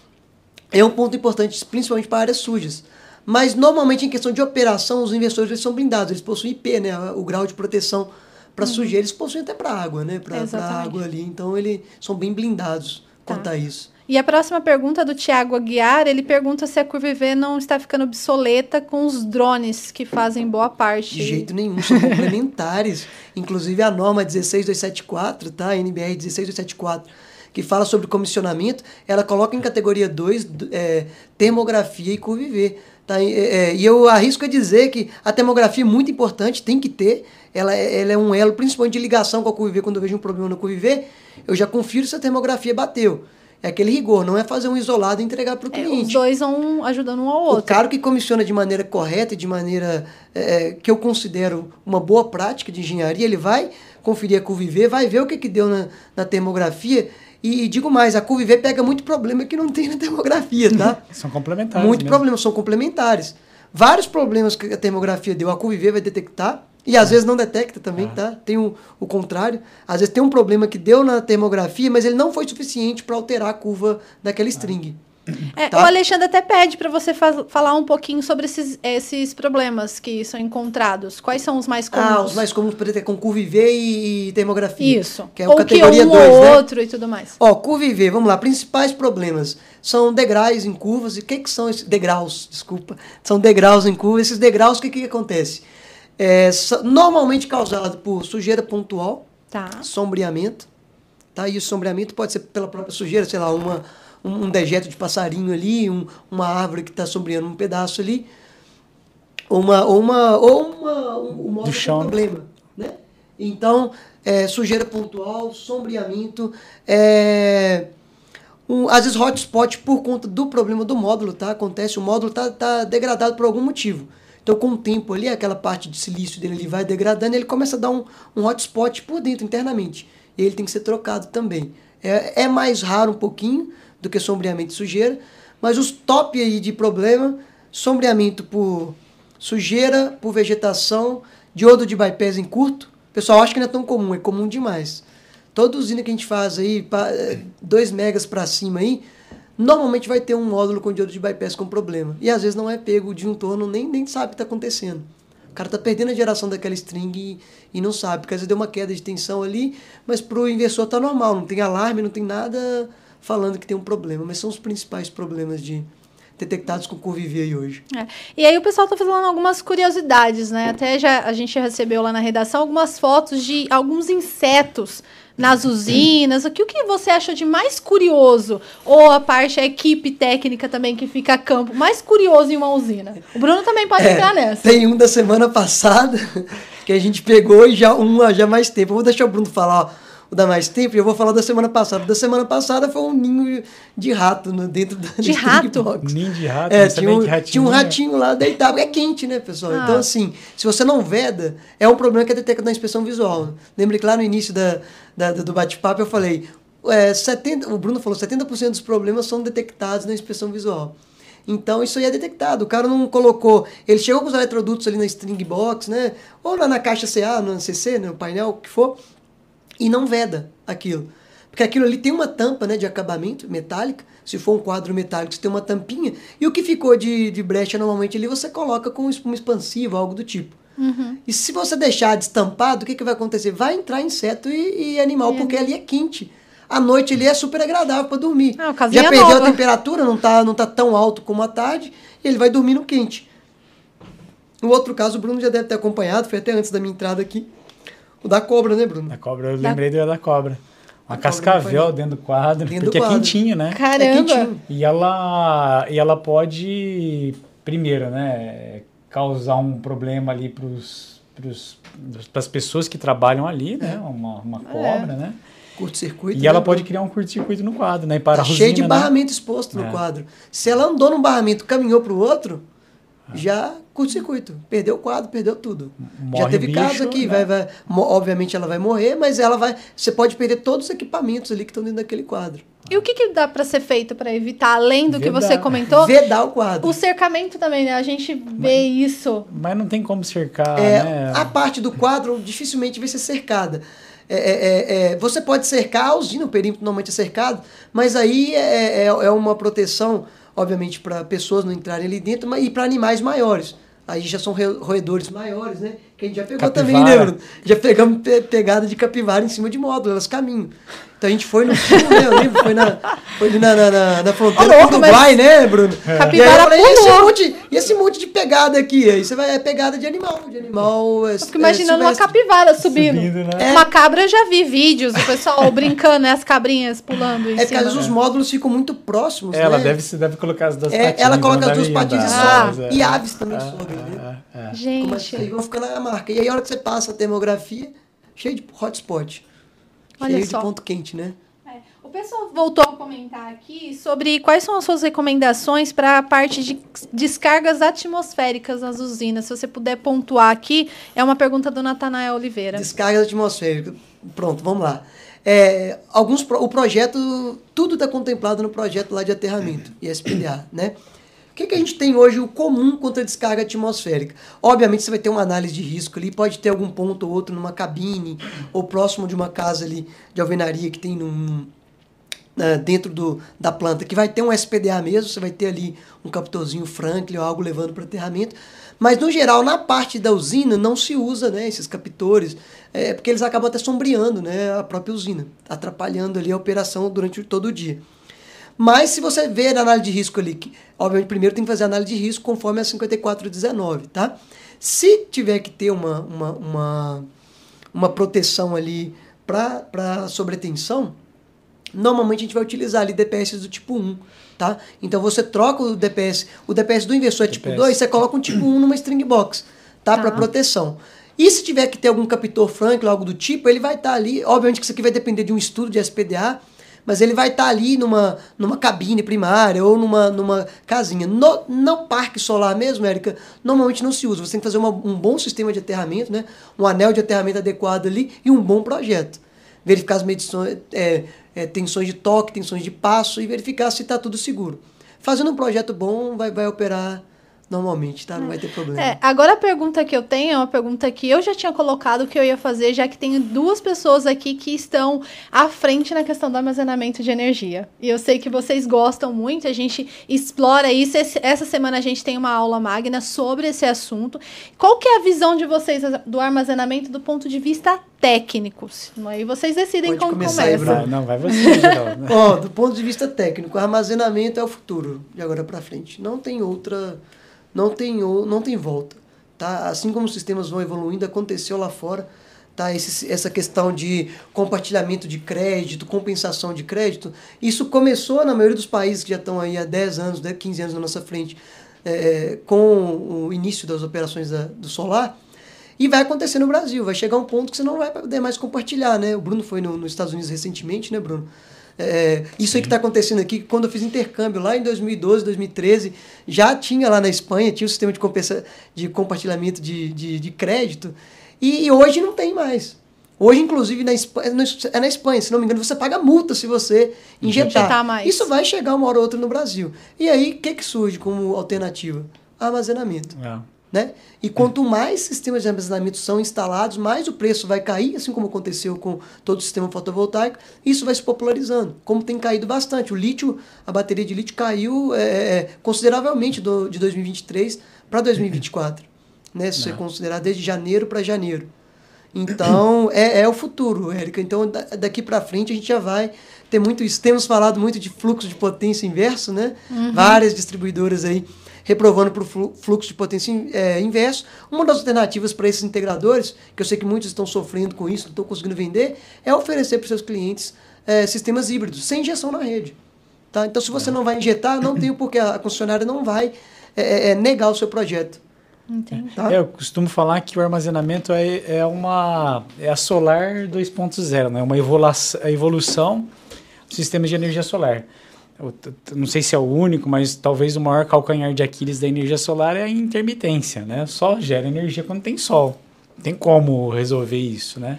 é um ponto importante, principalmente para áreas sujas. Mas normalmente em questão de operação, os inversores eles são blindados, eles possuem IP, né, o grau de proteção para sujeira, eles possuem até para água, né, para água ali. Então eles são bem blindados Tá. quanto a isso. E a próxima pergunta é do Tiago Aguiar. Ele pergunta se a Curva IV não está ficando obsoleta com os drones que fazem boa parte. De jeito nenhum, são complementares. Inclusive a norma 16274, tá? NBR 16274, que fala sobre comissionamento, ela coloca em categoria 2 é, termografia e curviver. Tá? E, é, e eu arrisco a dizer que a termografia é muito importante, tem que ter. Ela, é- ela é um elo, principalmente de ligação com a curviver. Quando eu vejo um problema no curviver, eu já confiro se a termografia bateu. É aquele rigor, não é fazer um isolado e entregar para o É, cliente. os dois vão ajudando um ao O outro. cara que comissiona de maneira correta e de maneira é, que eu considero uma boa prática de engenharia, ele vai conferir a Curviver, vai ver o que, que deu na, na termografia. E, digo mais, a Curviver pega muito problema que não tem na termografia, tá? São complementares. muito mesmo. problema, são complementares. Vários problemas que a termografia deu, a Curviver vai detectar. E às vezes não detecta também, tá? Tem o, o contrário. Às vezes tem um problema que deu na termografia, mas ele não foi suficiente para alterar a curva daquela string. É, Tá. O Alexandre até pede para você fa- falar um pouquinho sobre esses, esses problemas que são encontrados. Quais são os mais comuns? Ah, os mais comuns para ter com curviver e, e termografia. Isso. Que é Ou o categoria que um 2, ou né? outro e tudo mais. Ó, curviver, vamos lá. Principais problemas são degraus em curvas. E o que, que são esses degraus? Desculpa. São degraus em curvas. Esses degraus, o que, que acontece? É, normalmente causado por sujeira pontual, Tá. sombreamento. Tá? E o sombreamento pode ser pela própria sujeira, sei lá, uma, um, um dejeto de passarinho ali, um- uma árvore que está sombreando um pedaço ali. Ou uma, ou uma, ou uma, um, um móvel com chão, né? problema. Né? Então, é, sujeira pontual, sombreamento, é, um, às vezes hotspot por conta do problema do módulo, tá? Acontece, o módulo tá, tá degradado por algum motivo. Então, com o tempo ali, aquela parte de silício dele ele vai degradando, ele começa a dar um, um hotspot por dentro, internamente. E ele tem que ser trocado também. É, é mais raro um pouquinho do que sombreamento e sujeira, mas os top aí de problema, sombreamento por sujeira, por vegetação, diodo de bypass em curto. Pessoal acha que não é tão comum, é comum demais. Toda usina que a gente faz aí, 2 megas para cima aí, normalmente vai ter um módulo com diodo de bypass com problema. E às vezes não é pego, o disjuntor não, nem, nem sabe o que está acontecendo. O cara tá perdendo a geração daquela string e, e não sabe, porque às vezes deu uma queda de tensão ali, mas pro inversor tá normal, não tem alarme, não tem nada falando que tem um problema. Mas são os principais problemas de detectados com Curviver aí hoje. É. E aí o pessoal tá falando algumas curiosidades, né? Até já a gente recebeu lá na redação algumas fotos de alguns insetos nas usinas. O que, o que você achou de mais curioso? Ou a parte, a equipe técnica também que fica a campo, mais curioso em uma usina? O Bruno também pode É, entrar nessa. Tem um da semana passada que a gente pegou e já um há já mais tempo. Eu vou deixar o Bruno falar ó, o da mais tempo e eu vou falar da semana passada. Da semana passada foi um ninho de rato no, dentro da De rato? String Box. Ninho de rato, É, tinha um, ratinho tinha um ratinho lá deitado. É quente, né, pessoal? Ah. Então, assim, se você não veda, é um problema que é detectado na inspeção visual. Lembre que lá no início da, da- do bate-papo eu falei, é, 70, o Bruno falou, 70% dos problemas são detectados na inspeção visual. Então, isso aí é detectado. O cara não colocou. Ele chegou com os eletrodutos ali na string box, né? Ou lá na caixa CA, no CC, no painel, o que for, e não veda aquilo. Porque aquilo ali tem uma tampa né, de acabamento metálica. Se for um quadro metálico, você tem uma tampinha. E o que ficou de, de brecha normalmente ali você coloca com espuma expansiva, algo do tipo. E se você deixar destampado, o que, que vai acontecer? Vai entrar inseto e, e animal, E porque ali é quente. À noite ele é super agradável para dormir. Ah, Já perdeu nova. a temperatura, não tá, não tá tão alto como à tarde, e ele vai dormir no quente. O outro caso, o Bruno já deve ter acompanhado, foi até antes da minha entrada aqui. O da cobra, né, Bruno? Da cobra, eu lembrei do da cobra. Uma A cobra cascavel não dentro do quadro, Dentro do porque é quadro. quentinho, né? É Caramba! quentinho. E ela, e ela pode, primeiro, né, causar um problema ali para as pessoas que trabalham ali, né? Uma, uma cobra, né? Curto-circuito. E ela né, pode Bruno? criar um curto-circuito no quadro, né? E para Tá a cheio de né? barramento exposto no É. quadro. Se ela andou num barramento caminhou para o outro, É. já curto-circuito. Perdeu o quadro, perdeu tudo. Morre já teve bicho, caso aqui, né? vai, vai, obviamente ela vai morrer, mas ela vai. Você pode perder todos os equipamentos ali que estão dentro daquele quadro. E o que, que dá pra ser feito pra evitar, além do que Vedar. você comentou? Vedar o quadro. O cercamento também, né? A gente vê isso. Mas não tem como cercar, É, né? A parte do quadro dificilmente vai ser cercada. É, é, é, é, você pode cercar a usina, o perímetro normalmente é cercado, mas aí é, é, é uma proteção, obviamente, para pessoas não entrarem ali dentro mas, e para animais maiores. Aí já são re- roedores maiores, né? Que a gente já pegou também, né, Capivara. Bruno? Já pegamos pe- pegada de capivara em cima de módulo, elas caminham. Então a gente foi no sul, né? Eu lembro, foi, na, foi ali na, na, na, na fronteira Ô, com louco, o Uruguai, né, Bruno? E aí eu Capivara falei, e esse, monte, e esse monte de pegada aqui? Aí você vai, é pegada de animal, de animal. É, Eu fico imaginando uma silvestre. capivara subindo. Subindo, né? Uma cabra eu já vi vídeos, o pessoal brincando, né? As cabrinhas pulando em É porque às vezes os módulos ficam muito próximos, Ela né? deve, se deve colocar as duas É, patinhas. ela coloca as duas patinhas e sobe. E é. aves também É, sobem, né? É, é. Começa, aí Gente, vão ficando na marca. E aí a hora que você passa a termografia, cheio de hotspot. Olha cheio só. de ponto quente, né? É, O pessoal voltou a comentar aqui sobre quais são as suas recomendações para a parte de descargas atmosféricas nas usinas. Se você puder pontuar aqui, é uma pergunta do Natanael Oliveira. Descarga atmosférica. Pronto, vamos lá. É, alguns o projeto, tudo está contemplado no projeto lá de aterramento, ISPDA, né? Que, que a gente tem hoje o comum contra a descarga atmosférica? Obviamente você vai ter uma análise de risco ali, pode ter algum ponto ou outro numa cabine ou próximo de uma casa ali de alvenaria que tem num, né, dentro do, da planta, que vai ter um SPDA mesmo, você vai ter ali um captorzinho Franklin ou algo levando para aterramento. Mas, no geral, na parte da usina não se usa né, esses captores, é, porque eles acabam até sombreando né, a própria usina, atrapalhando ali a operação durante todo o dia. Mas se você ver a análise de risco ali, que, obviamente primeiro tem que fazer a análise de risco conforme a 5419, tá? Se tiver que ter uma, uma, uma, uma proteção ali para sobretensão, normalmente a gente vai utilizar ali DPS do tipo 1, tá? Então você troca o DPS, o DPS do inversor é tipo DPS. 2, você coloca um tipo 1 numa string box, tá? Tá. Para proteção. E se tiver que ter algum captor Franklin, algo do tipo, ele vai estar ali, obviamente que isso aqui vai depender de um estudo de SPDA, mas ele vai estar ali numa, numa cabine primária ou numa, numa casinha. No, no parque solar mesmo, Érica, normalmente não se usa. Você tem que fazer uma- um bom sistema de aterramento, né? um anel de aterramento adequado ali e um bom projeto. Verificar as medições, é, é, tensões de toque, tensões de passo e verificar se está tudo seguro. Fazendo um projeto bom, vai, vai operar normalmente, tá? Não vai ter problema. É, agora a pergunta que eu tenho é uma pergunta que eu já tinha colocado que eu ia fazer, já que tenho duas pessoas aqui que estão à frente na questão do armazenamento de energia. E eu sei que vocês gostam muito, a gente explora isso. Esse- essa semana a gente tem uma aula magna sobre esse assunto. Qual que é a visão de vocês do armazenamento do ponto de vista técnico? Aí vocês decidem Pode como começar aí, começa. Bruno. Vai, não, vai você, Geraldo. Do ponto de vista técnico, armazenamento é o futuro de agora para frente. Não tem outra, não tem não tem volta, tá? Assim como os sistemas vão evoluindo, aconteceu lá fora, tá? Esse, essa questão de compartilhamento de crédito, compensação de crédito, isso começou na maioria dos países que já estão aí há 10 anos, 10, 15 anos na nossa frente, é, com o início das operações da- do solar. E vai acontecer no Brasil, vai chegar um ponto que você não vai poder mais compartilhar, né? O Bruno foi no- nos Estados Unidos recentemente, né, Bruno? É, isso aí que está acontecendo aqui, quando eu fiz intercâmbio lá em 2012, 2013, já tinha lá na Espanha, tinha o sistema de, compensa, de compartilhamento de, de, de crédito, e, e hoje não tem mais. Hoje, inclusive, na Espanha, no- é na Espanha, se não me engano, você paga multa se você injetar. Injetar mais. Isso vai chegar uma hora ou outra no Brasil. E aí, o que, que surge como alternativa? Armazenamento É. né? E quanto mais sistemas de armazenamento são instalados, mais o preço vai cair, assim como aconteceu com todo o sistema fotovoltaico, isso vai se popularizando, como tem caído bastante. O lítio, a bateria de lítio caiu é, é, consideravelmente do, de 2023 para 2024. né? Se você considerar desde janeiro para janeiro. Então, é, é o futuro, Érica. Então, da- daqui para frente, a gente já vai ter muito isso. Temos falado muito de fluxo de potência inverso, né? Várias distribuidoras aí reprovando para o fluxo de potência é, inverso. Uma das alternativas para esses integradores, que eu sei que muitos estão sofrendo com isso, não estão conseguindo vender, é oferecer para os seus clientes é, sistemas híbridos, sem injeção na rede. Tá? Então, se você não vai injetar, não tem porque a concessionária não vai é, é, é, negar o seu projeto. Entendi. Tá? É, eu costumo falar que o armazenamento é, é uma é a solar 2.0, né? Uma evolução, evolução do sistema de energia solar. T- não sei se é o único, mas talvez o maior calcanhar de Aquiles da energia solar é a intermitência, né? Só gera energia quando tem sol. Não tem como resolver isso, né?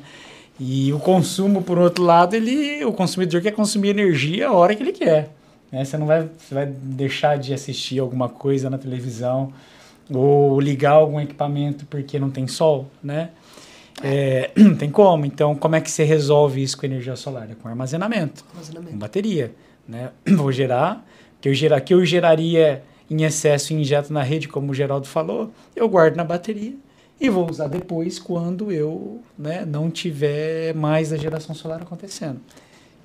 E o consumo, por outro lado, ele, o consumidor quer consumir energia a hora que ele quer. Né? Você não vai, você vai deixar de assistir alguma coisa na televisão ou ligar algum equipamento porque não tem sol, né? É, não tem como. Então, como é que você resolve isso com energia solar? É com armazenamento, com Armazenamento. bateria, né? Vou gerar, que eu gerar, que eu geraria em excesso e injeto na rede, como o Geraldo falou, eu guardo na bateria e vou usar depois quando eu né, não tiver mais a geração solar acontecendo.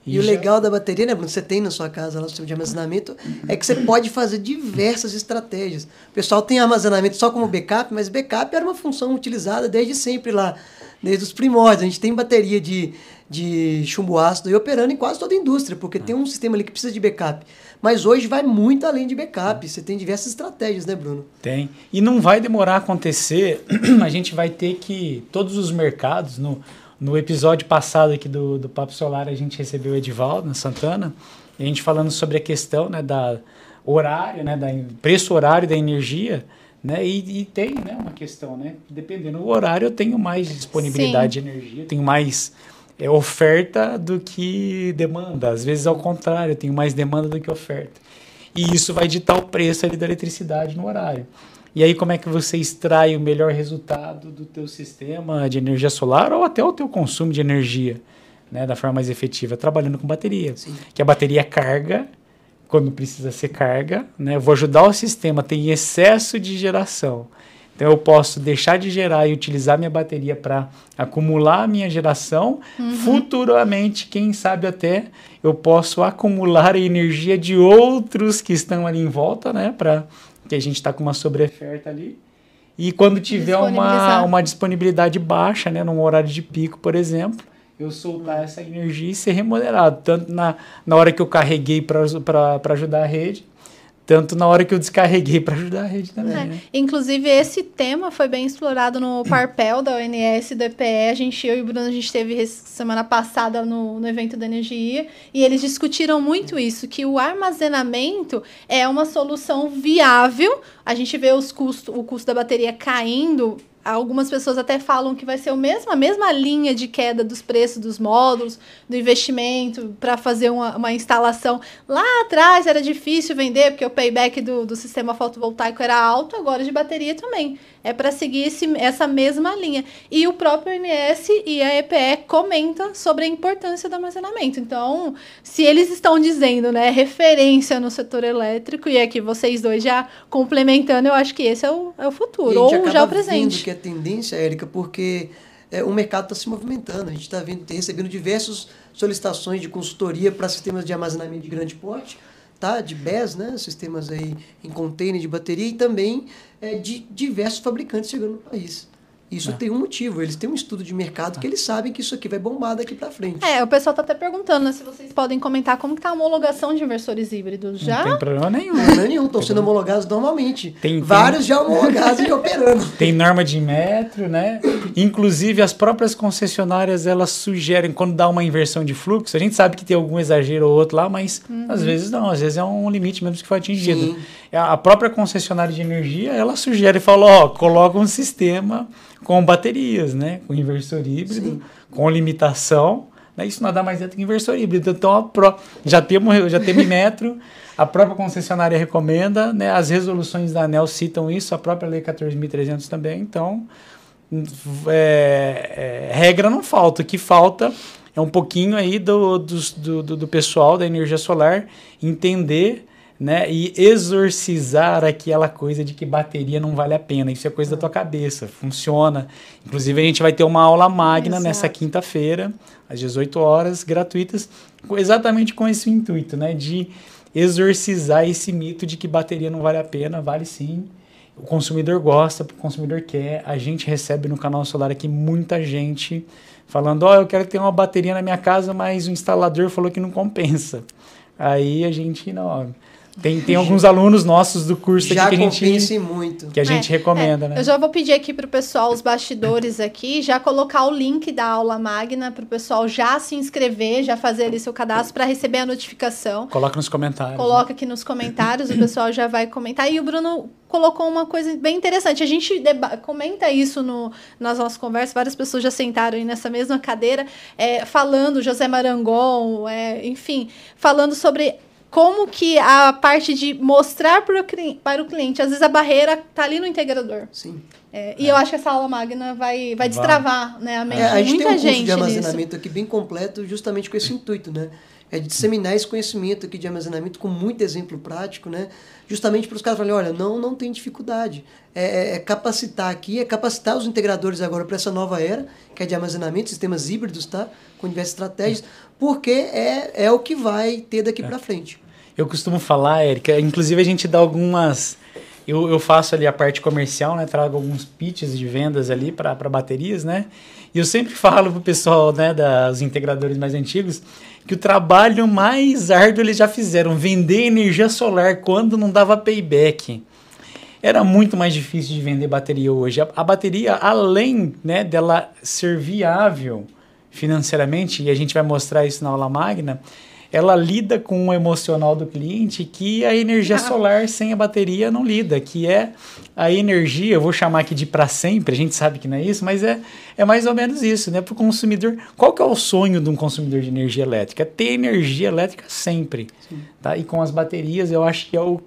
E o já- legal da bateria, né, Bruno? Você tem na sua casa lá o sistema de armazenamento, é que você pode fazer diversas estratégias. O pessoal tem armazenamento só como backup, mas backup era uma função utilizada desde sempre lá, desde os primórdios. A gente tem bateria de, de chumbo ácido aí operando em quase toda a indústria, porque tem um sistema ali que precisa de backup. Mas hoje vai muito além de backup. Você tem diversas estratégias, né, Bruno? Tem. E não vai demorar a acontecer. A gente vai ter que. Todos os mercados. No, no episódio passado aqui do, do Papo Solar, a gente recebeu o Edivaldo na Santana. E a gente falando sobre a questão né, da horário, né, da preço horário da energia. Né, e, e tem né, uma questão, né? Dependendo do horário, eu tenho mais disponibilidade de energia, eu tenho mais é, oferta do que demanda. Às vezes, ao contrário, eu tenho mais demanda do que oferta. E isso vai ditar o preço ali da eletricidade no horário. E aí como é que você extrai o melhor resultado do teu sistema de energia solar ou até o teu consumo de energia, né, da forma mais efetiva, trabalhando com bateria. Sim. Que a bateria carga quando precisa ser carga, né? Eu vou ajudar o sistema, tem excesso de geração. Então eu posso deixar de gerar e utilizar minha bateria para acumular a minha geração. Futuramente, quem sabe até eu posso acumular a energia de outros que estão ali em volta, né? Para que a gente está com uma sobreoferta ali. E quando tiver uma, uma disponibilidade baixa, né, num horário de pico, por exemplo, eu soltar essa energia e ser remunerado, tanto na, na hora que eu carreguei para ajudar a rede, tanto na hora que eu descarreguei para ajudar a rede também. É. Né? Inclusive, esse tema foi bem explorado no Parpel da ONS do EPE. A gente, eu e o Bruno, a gente teve semana passada no, no evento da energia e eles discutiram muito isso, que o armazenamento é uma solução viável. A gente vê os custos, o custo da bateria caindo. Algumas pessoas até falam que vai ser o mesmo, a mesma linha de queda dos preços dos módulos, do investimento para fazer uma, uma instalação. Lá atrás era difícil vender, porque o payback do, do sistema fotovoltaico era alto, agora de bateria também. É para seguir esse, essa mesma linha. E o próprio INS e a EPE comentam sobre a importância do armazenamento. Então, se eles estão dizendo, né, referência no setor elétrico, e aqui vocês dois já complementando, eu acho que esse é o, é o futuro, ou já o presente. que é tendência, Érica, porque é, o mercado está se movimentando. A gente está recebendo diversas solicitações de consultoria para sistemas de armazenamento de grande porte, tá? de BES, né? sistemas aí em container de bateria, e também é, de diversos fabricantes chegando no país. Isso É. tem um motivo, eles têm um estudo de mercado que eles sabem que isso aqui vai bombar daqui para frente. É, o pessoal tá até perguntando né, se vocês podem comentar como que tá a homologação de inversores híbridos. Já? Não tem problema nenhum. Não, não é nenhum, estão sendo homologados normalmente. Tem- tem- Vários já homologados e operando. Tem norma de metro, né? Inclusive, as próprias concessionárias, elas sugerem, quando dá uma inversão de fluxo, a gente sabe que tem algum exagero ou outro lá, mas às vezes não, às vezes é um limite mesmo que foi atingido. Sim. A a própria concessionária de energia, ela sugere, fala, ó, coloca um sistema com baterias, né? Com inversor híbrido, Sim. com limitação, né? Isso nada mais é do que inversor híbrido. Então, pró- já temos, já temos metro, a própria concessionária recomenda, né? As resoluções da ANEL citam isso, a própria Lei 14.300 também, então é, é, regra não falta, o que falta é um pouquinho aí do, do, do, do pessoal da energia solar entender né? E exorcizar aquela coisa de que bateria não vale a pena. Isso é coisa da tua cabeça, funciona. Inclusive, a gente vai ter uma aula magna Exato. nessa quinta-feira, às 18 horas, gratuitas, exatamente com esse intuito, né? De exorcizar esse mito de que bateria não vale a pena, vale sim. O consumidor gosta, o consumidor quer. A gente recebe no canal solar aqui muita gente falando: Ó, eu quero ter uma bateria na minha casa, mas o instalador falou que não compensa. Aí a gente não. Tem, tem alguns alunos nossos do curso Já aqui que a gente, muito. que a gente É, recomenda, é. né? Eu já vou pedir aqui pro pessoal, os bastidores aqui, já colocar o link da aula magna pro pessoal já se inscrever, já fazer ali seu cadastro para receber a notificação. Coloca nos comentários. Coloca aqui nos comentários, o pessoal já vai comentar. E o Bruno colocou uma coisa bem interessante. A gente comenta isso no, nas nossas conversas, várias pessoas já sentaram aí nessa mesma cadeira, é, falando, José Marangon, é, enfim, falando sobre como que a parte de mostrar pro cli- para o cliente, às vezes a barreira tá ali no integrador. Sim. É, e eu acho que essa aula magna vai, vai Vai. destravar né, a mente É, a gente tem um curso gente de nisso. armazenamento aqui bem completo, justamente com esse intuito, né? É de disseminar esse conhecimento aqui de armazenamento com muito exemplo prático, né? Justamente para os caras falarem, olha, não, não tem dificuldade. É, é- é capacitar aqui, é capacitar os integradores agora para essa nova era, que é de armazenamento, sistemas híbridos, tá? Com diversas estratégias, porque é, é o que vai ter daqui para frente. Eu costumo falar, Érica, inclusive a gente dá algumas. Eu, eu faço ali a parte comercial, né? Trago alguns pitches de vendas ali para baterias, né? E eu sempre falo pro pessoal, né, dos integradores mais antigos, que o trabalho mais árduo eles já fizeram, vender energia solar quando não dava payback. Era muito mais difícil de vender bateria hoje. A, a bateria, além né, dela ser viável financeiramente, e a gente vai mostrar isso na aula magna, ela lida com o emocional do cliente que a energia Ah. solar sem a bateria não lida, que é a energia, eu vou chamar aqui de para sempre, a gente sabe que não é isso, mas é, é mais ou menos isso, né? Para o consumidor, qual que é o sonho de um consumidor de energia elétrica? É ter energia elétrica sempre, tá? E com as baterias eu acho que é o,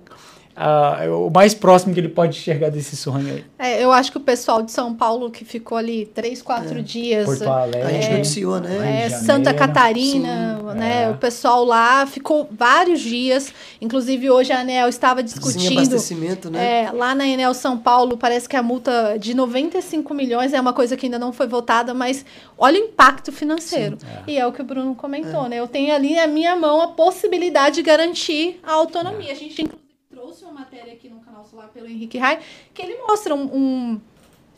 a- é o mais próximo que ele pode enxergar desse sonho aí. É, eu acho que o pessoal de São Paulo que ficou ali três, quatro dias. Porto A Alegre. gente É. noticiou, né? É, Santa. Catarina, Sim. né? É. O pessoal lá ficou vários dias. Inclusive, hoje a Anel estava Sem discutindo. abastecimento, né? É, lá na Enel São Paulo, parece que a multa de 95 milhões é uma coisa que ainda não foi votada, mas olha o impacto financeiro. E é o que o Bruno comentou, né? Eu tenho ali na minha mão a possibilidade de garantir a autonomia. A gente, inclusive, trouxe uma matéria aqui no canal Solar pelo Henrique Rai, que ele mostra um, um,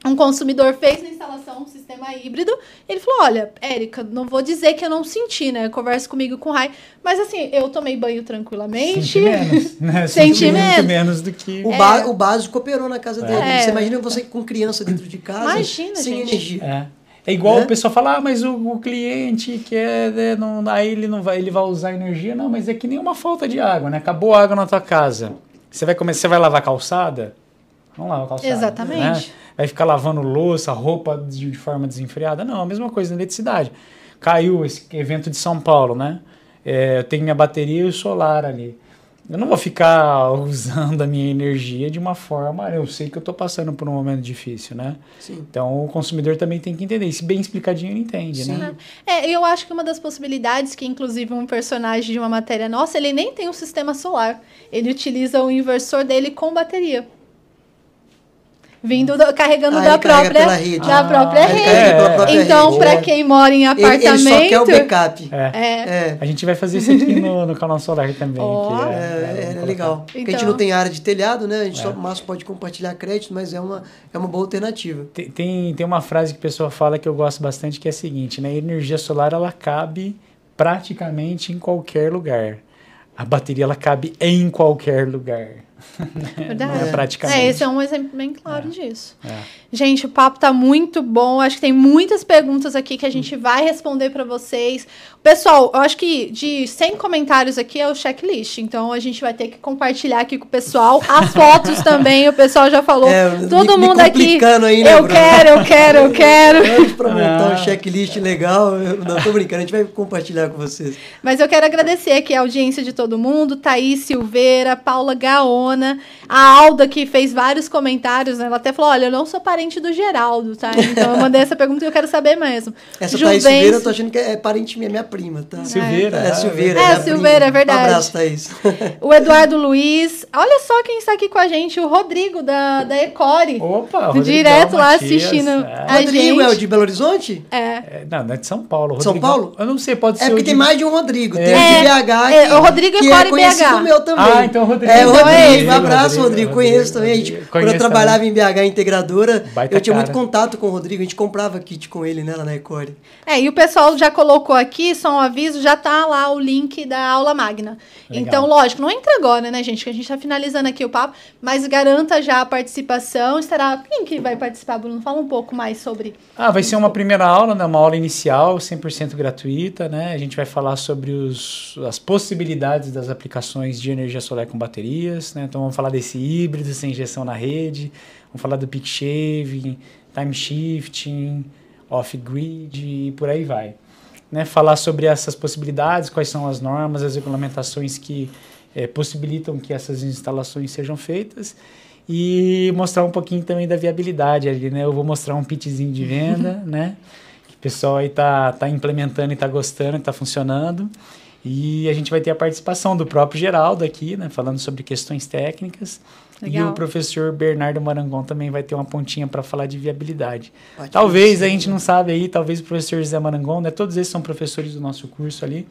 um consumidor fez na instalação um sistema híbrido. Ele falou: Olha, Érica, não vou dizer que eu não senti, né? Conversa comigo com o Rai, mas assim, eu tomei banho tranquilamente. Senti menos, né? Senti muito menos. menos do que... O, ba- o básico operou na casa dele. É. Você imagina você com criança dentro de casa, Imagina, sem gente. energia. É. É igual Né? o pessoal falar, ah, mas o, o cliente quer, né, não, aí ele não vai, ele vai usar energia. Não, mas é que nem uma falta de água, né? Acabou a água na tua casa. Você vai começar, você vai lavar calçada? Não lava a calçada. Exatamente. né? Vai ficar lavando louça, roupa de, de forma desenfreada? Não, a mesma coisa na eletricidade. Caiu esse evento de São Paulo, né? É, eu tenho minha bateria e o solar ali. Eu não vou ficar usando a minha energia de uma forma. Eu sei que eu estou passando por um momento difícil, né? Sim. Então o consumidor também tem que entender. Se bem explicadinho, ele entende, Sim. né? É, eu acho que uma das possibilidades que, inclusive, um personagem de uma matéria nossa, ele nem tem um sistema solar. Ele utiliza o inversor dele com bateria. Vindo, do- carregando Ah, da ele carrega própria, pela rede. da Ah, própria ele rede. pela própria então, para quem mora em Ele, apartamento. ele só quer o backup. É. é, É, A gente vai fazer isso aqui no, no canal solar também. Que é, é, legal. Porque a gente Então- não tem área de telhado, né? A gente É. só o máximo pode compartilhar crédito, mas é uma, é uma boa alternativa. Tem, tem, tem uma frase que a pessoa fala que eu gosto bastante que é a seguinte, né? A energia solar ela cabe praticamente em qualquer lugar. A bateria ela cabe em qualquer lugar. verdade. Não é praticamente. É, esse é um exemplo bem claro disso. É. Gente, o papo tá muito bom. Acho que tem muitas perguntas aqui que a gente vai responder para vocês. Pessoal, eu acho que de 100 comentários aqui é o checklist. Então a gente vai ter que compartilhar aqui com o pessoal. As fotos também, o pessoal já falou. É, Todo me- me mundo aqui. complicando aí, né, eu Bruno? quero, eu quero, eu quero. Pra montar Ah. um checklist legal. Eu, não, tô brincando, a gente vai compartilhar com vocês. Mas eu quero agradecer aqui a audiência de todo mundo. Thaís Silveira, Paula. Simona, a Alda, que fez vários comentários, né? Ela até falou: olha, eu não sou parente do Geraldo, tá? Então eu mandei essa pergunta e eu quero saber mesmo. Essa Thaís Silveira, eu tô achando que é parente minha, minha prima, tá? Silveira. É, é Silveira. É, Silveira, é verdade. Um abraço, Thaís. O Eduardo Luiz. Olha só quem está aqui com a gente, o Rodrigo, da, da Ecore. Opa, Rodrigo. Direto lá assistindo é. a Rodrigo gente. é o de Belo Horizonte? É. é não, não é de São Paulo. Rodrigo, São Paulo? Eu não sei, pode é ser. É porque de... tem mais de um Rodrigo. É. Tem o de BH. É, o Rodrigo que Ecore é conhecido BH. meu também. Ah, então o Rodrigo. É, o Então é Rodrigo. ele. Um abraço, Rodrigo. Rodrigo, Conheço também. A gente, Rodrigo. quando eu Conheço trabalhava em BH Integradora, Baita eu tinha cara. muito contato com o Rodrigo. A gente comprava kit com ele, né, lá na Ecore. É, e o pessoal já colocou aqui, só um aviso, já tá lá o link da aula magna. Legal. Então, lógico, não entra agora, né, gente? Que a gente tá finalizando aqui o papo, mas garanta já a participação. Estará. Quem que vai participar, Bruno? Fala um pouco mais sobre. Ah, vai ser uma primeira aula, né? Uma aula inicial, 100% gratuita, né? A gente vai falar sobre os, as possibilidades das aplicações de energia solar com baterias, né? Então vamos falar desse híbrido sem injeção na rede, vamos falar do peak shaving, time shifting, off-grid e por aí vai. Né? Falar sobre essas possibilidades, quais são as normas, as regulamentações que eh, possibilitam que essas instalações sejam feitas e mostrar um pouquinho também da viabilidade ali, né? Eu vou mostrar um pitchzinho de venda, né? Que o pessoal aí tá, tá implementando e tá gostando, tá funcionando. E a gente vai ter a participação do próprio Geraldo aqui, né? Falando sobre questões técnicas. Legal. E o professor Bernardo Marangon também vai ter uma pontinha para falar de viabilidade. Pode Talvez, ser, a gente não sabe aí, talvez o professor José Marangon, né? Todos eles são professores do nosso curso ali,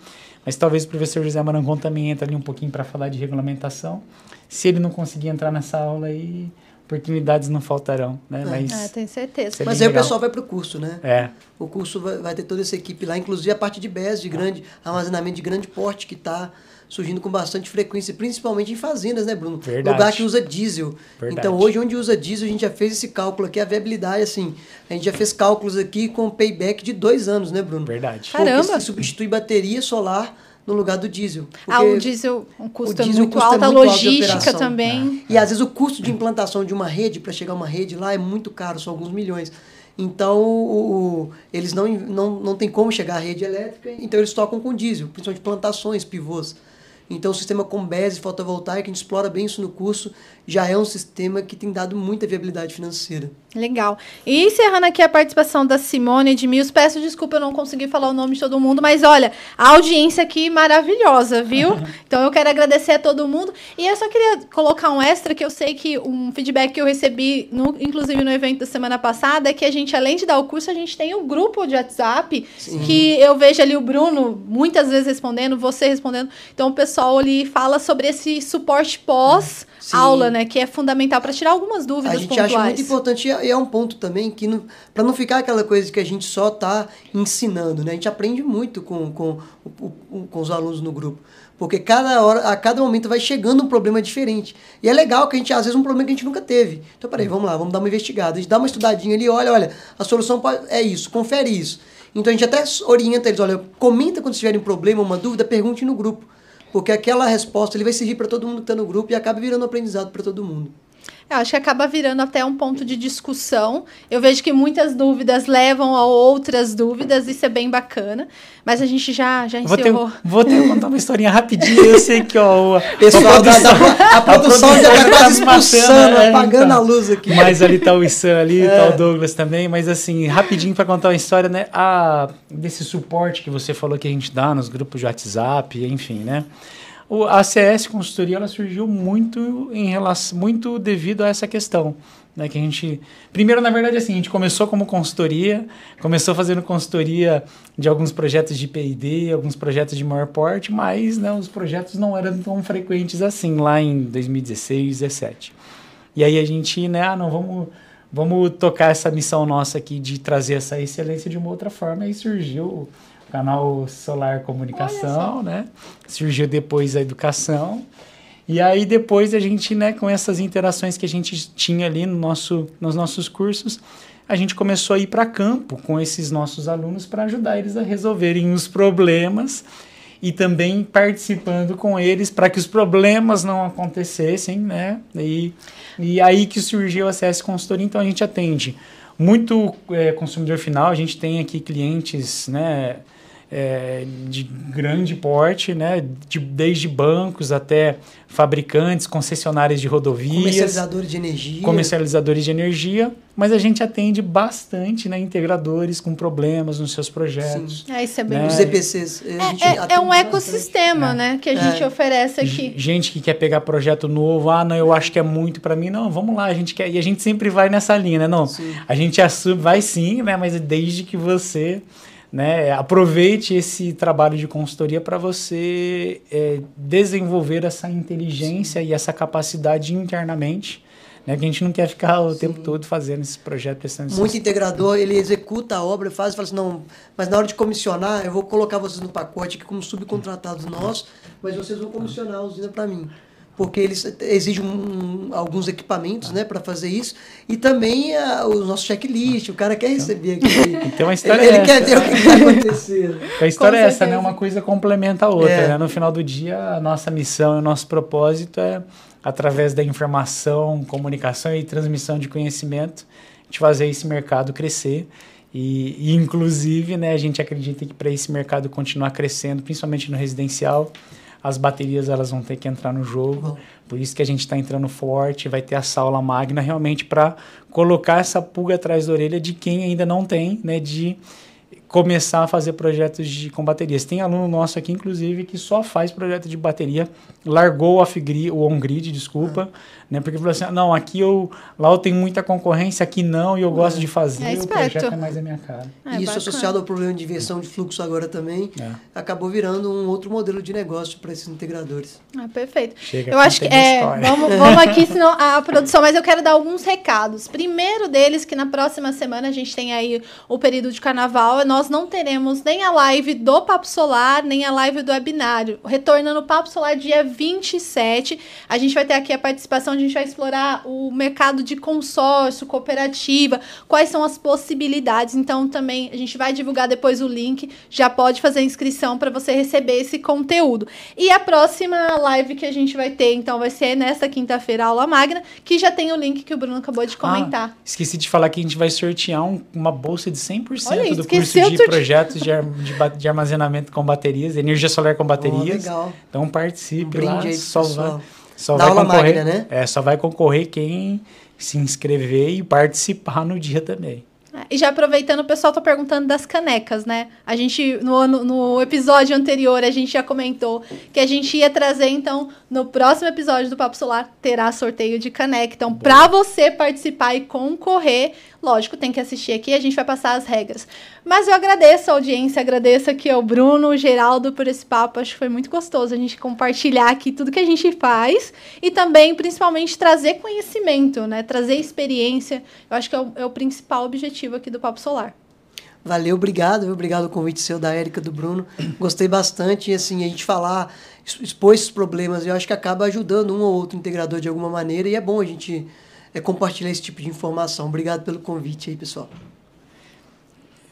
mas talvez o professor José Marangon também entre ali um pouquinho para falar de regulamentação. Se ele não conseguir entrar nessa aula aí, oportunidades não faltarão, né? Mas, É, tenho certeza. É Mas aí o legal. pessoal vai pro curso, né? é, O curso vai, vai ter toda essa equipe lá, inclusive a parte de BES, de grande armazenamento de grande porte, que está surgindo com bastante frequência, principalmente em fazendas, né, Bruno? Verdade. Lugar que usa diesel. Verdade. Então, hoje, onde usa diesel, a gente já fez esse cálculo aqui, a viabilidade, assim, a gente já fez cálculos aqui com payback de dois anos, né, Bruno? verdade. Caramba. Porque se substitui bateria solar no lugar do diesel. Ah, o diesel, um custo o diesel muito custa alto, a muito de logística também. E às vezes o custo de implantação de uma rede, para chegar a uma rede lá, é muito caro, são alguns milhões. Então, o- o- eles não, não, não tem como chegar à rede elétrica, então eles tocam com diesel, principalmente plantações, pivôs. Então, o sistema com BES e fotovoltaica, a gente explora bem isso no curso, já é um sistema que tem dado muita viabilidade financeira. Legal. E encerrando aqui a participação da Simone Edmils, peço desculpa, eu não consegui falar o nome de todo mundo, mas olha, a audiência aqui maravilhosa, viu? Então eu quero agradecer a todo mundo. E eu só queria colocar um extra, que eu sei que um feedback que eu recebi, no- inclusive no evento da semana passada, é que a gente, além de dar o curso, a gente tem o grupo de WhatsApp, que eu vejo ali o Bruno muitas vezes respondendo, você respondendo. Então o pessoal ali fala sobre esse suporte pós-aula, né? Que é fundamental para tirar algumas dúvidas A gente pontuais. acha muito importante e é- e é um ponto também que para não ficar aquela coisa que a gente só está ensinando, né? A gente aprende muito com, com, com os alunos no grupo. Porque cada hora, a cada momento vai chegando um problema diferente. E é legal que a gente, às vezes, um problema que a gente nunca teve. Então, peraí, vamos lá, vamos dar uma investigada. A gente dá uma estudadinha ali, olha, olha, a solução é isso, confere isso. Então a gente até orienta eles, olha, comenta quando tiverem um problema, uma dúvida, pergunte no grupo. Porque aquela resposta ele vai servir para todo mundo que está no grupo e acaba virando aprendizado para todo mundo. Eu acho que acaba virando até um ponto de discussão. Eu vejo que muitas dúvidas levam a outras dúvidas, isso é bem bacana. Mas a gente já, já Vou ter, vou ter que contar uma historinha rapidinho. Eu sei que ó, o- Pessoal da, da- a, produção já produção tá quase matando, expulsando, é, apagando então. a luz aqui. Mas ali tá o Issan ali, É. tá o Douglas também. Mas assim, rapidinho para contar uma história, né? A, desse suporte que você falou que a gente dá nos grupos de WhatsApp, enfim, né? O, a CS Consultoria ela surgiu muito em relação, muito devido a essa questão. Né, que a gente. Primeiro, na verdade, assim, a gente começou como consultoria, começou fazendo consultoria de alguns projetos de PID, alguns projetos de maior porte, mas né, os projetos não eram tão frequentes assim lá em 2016, 2017. E aí a gente, né, ah, não, vamos, vamos tocar essa missão nossa aqui de trazer essa excelência de uma outra forma. E surgiu canal Solar Comunicação, né? Surgiu depois a educação. E aí depois a gente, né, com essas interações que a gente tinha ali no nosso, nos nossos cursos, a gente começou a ir para campo com esses nossos alunos para ajudar eles a resolverem os problemas e também participando com eles para que os problemas não acontecessem, né? E, e aí que surgiu a CS Consultoria, então a gente atende muito é, consumidor final, a gente tem aqui clientes, né? É, de grande porte, né? De, desde bancos até fabricantes, concessionárias de rodovias. Comercializadores de energia. Comercializadores de energia, mas a gente atende bastante né, integradores com problemas nos seus projetos. Sim. É, isso é bem né? Os EPCs. É, é, é um ecossistema bastante. né, que a gente oferece aqui. Gente que quer pegar projeto novo, ah, não, eu acho que é muito para mim. Não, vamos lá, a gente quer. E a gente sempre vai nessa linha, né? Não, sim. a gente assume, vai sim, né? Mas desde que você né? Aproveite esse trabalho de consultoria para você é, desenvolver essa inteligência Sim. e essa capacidade internamente. Né? Que a gente não quer ficar o Sim. tempo todo fazendo esse projeto, prestando Muito integrador, ele executa a obra, faz e fala assim, não, mas na hora de comissionar, eu vou colocar vocês no pacote aqui como subcontratados nossos, mas vocês vão comissionar a usina para mim porque eles exigem um, alguns equipamentos né, para fazer isso. E também uh, o nosso checklist, o cara quer receber aqui. Então a história ele, é ele quer ver o que vai acontecer. A história é essa, né? Uma coisa complementa a outra. É. Né? No final do dia, a nossa missão e o nosso propósito é, através da informação, comunicação e transmissão de conhecimento, de fazer esse mercado crescer. E, e inclusive, né, a gente acredita que para esse mercado continuar crescendo, principalmente no residencial, as baterias elas vão ter que entrar no jogo. Por isso que a gente está entrando forte, vai ter a saula magna realmente para colocar essa pulga atrás da orelha de quem ainda não tem, né, de começar a fazer projetos de com baterias. Tem aluno nosso aqui, inclusive, que só faz projeto de bateria, largou o off-grid, o on-grid, desculpa, uhum. Né? Porque falou assim, não, aqui eu, lá eu tenho muita concorrência, aqui não, e eu gosto de fazer, é o projeto é mais a minha cara. É, Isso bacana. associado ao problema de inversão de fluxo agora também, é. acabou virando um outro modelo de negócio para esses integradores. Ah, perfeito. Chega, eu acho que, é, vamos, vamos aqui, senão a produção, mas eu quero dar alguns recados. Primeiro deles, que na próxima semana a gente tem aí o período de carnaval, é nós não teremos nem a live do Papo Solar, nem a live do webinário. Retornando no Papo Solar dia 27, a gente vai ter aqui a participação, a gente vai explorar o mercado de consórcio, cooperativa, quais são as possibilidades. Então, também a gente vai divulgar depois o link, já pode fazer a inscrição para você receber esse conteúdo. E a próxima live que a gente vai ter, então, vai ser nesta quinta-feira, aula magna, que já tem o link que o Bruno acabou de comentar. Ah, esqueci de falar que a gente vai sortear um, uma bolsa de 100% Olha, do curso de projetos de, de, de, armazenamento com baterias, energia solar com baterias. Oh, legal. Então participe um lá, só vai, só vai concorrer, magna, né? É, só vai concorrer quem se inscrever e participar no dia também. E já aproveitando, o pessoal tá perguntando das canecas, né? A gente, no, ano, no episódio anterior, a gente já comentou que a gente ia trazer, então, no próximo episódio do Papo Solar, terá sorteio de caneca. Então, para você participar e concorrer, lógico, tem que assistir aqui, a gente vai passar as regras. Mas eu agradeço a audiência, agradeço aqui ao Bruno, o Geraldo, por esse papo. Acho que foi muito gostoso a gente compartilhar aqui tudo que a gente faz e também, principalmente, trazer conhecimento, né? Trazer experiência. Eu acho que é o, é o principal objetivo aqui do Papo Solar. Valeu, obrigado, obrigado o convite seu da Érica, do Bruno. Gostei bastante e assim, a gente falar, expor esses problemas, eu acho que acaba ajudando um ou outro integrador de alguma maneira e é bom a gente é, compartilhar esse tipo de informação. Obrigado pelo convite aí, pessoal.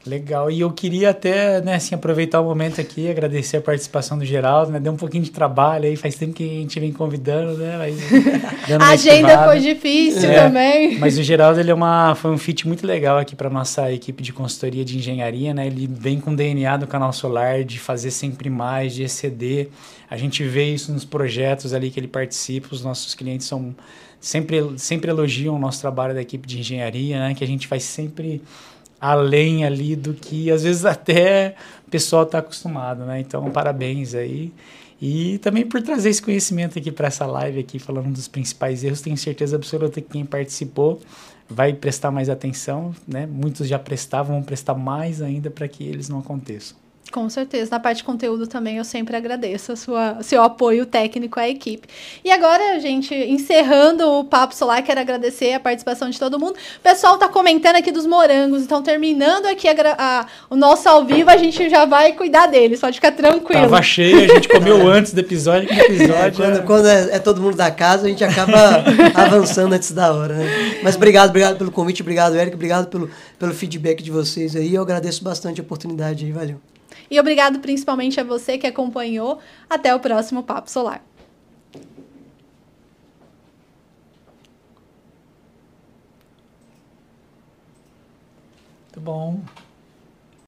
Legal. E eu queria até, né, assim, aproveitar o momento aqui, agradecer a participação do Geraldo, né? Deu um pouquinho de trabalho aí, faz tempo que a gente vem convidando, né? Mas, a agenda foi difícil é, também. Mas o Geraldo, ele é uma, foi um fit muito legal aqui para nossa equipe de consultoria de engenharia, né? Ele vem com o DNA do canal solar, de fazer sempre mais, de exceder. A gente vê isso nos projetos ali que ele participa, os nossos clientes são sempre, sempre elogiam o nosso trabalho da equipe de engenharia, né? Que a gente faz sempre além ali do que às vezes até o pessoal está acostumado, né? Então, parabéns aí. E também por trazer esse conhecimento aqui para essa live aqui, falando dos principais erros. Tenho certeza absoluta que quem participou vai prestar mais atenção, né? Muitos já prestavam, vão prestar mais ainda para que eles não aconteçam. Com certeza. Na parte de conteúdo também eu sempre agradeço a sua, seu apoio técnico à equipe. E agora, gente, encerrando o Papo Solar, quero agradecer a participação de todo mundo. O pessoal tá comentando aqui dos morangos, então terminando aqui a, a, o nosso ao vivo, a gente já vai cuidar deles, pode ficar tranquilo. Tava cheio, a gente comeu antes do episódio, que episódio. É, quando, quando é, é, todo mundo da casa, a gente acaba avançando antes da hora, né? Mas obrigado, obrigado pelo convite, obrigado, Eric, obrigado pelo, pelo feedback de vocês aí. Eu agradeço bastante a oportunidade aí, valeu. E obrigado principalmente a você que acompanhou. Até o próximo Papo Solar. Muito bom.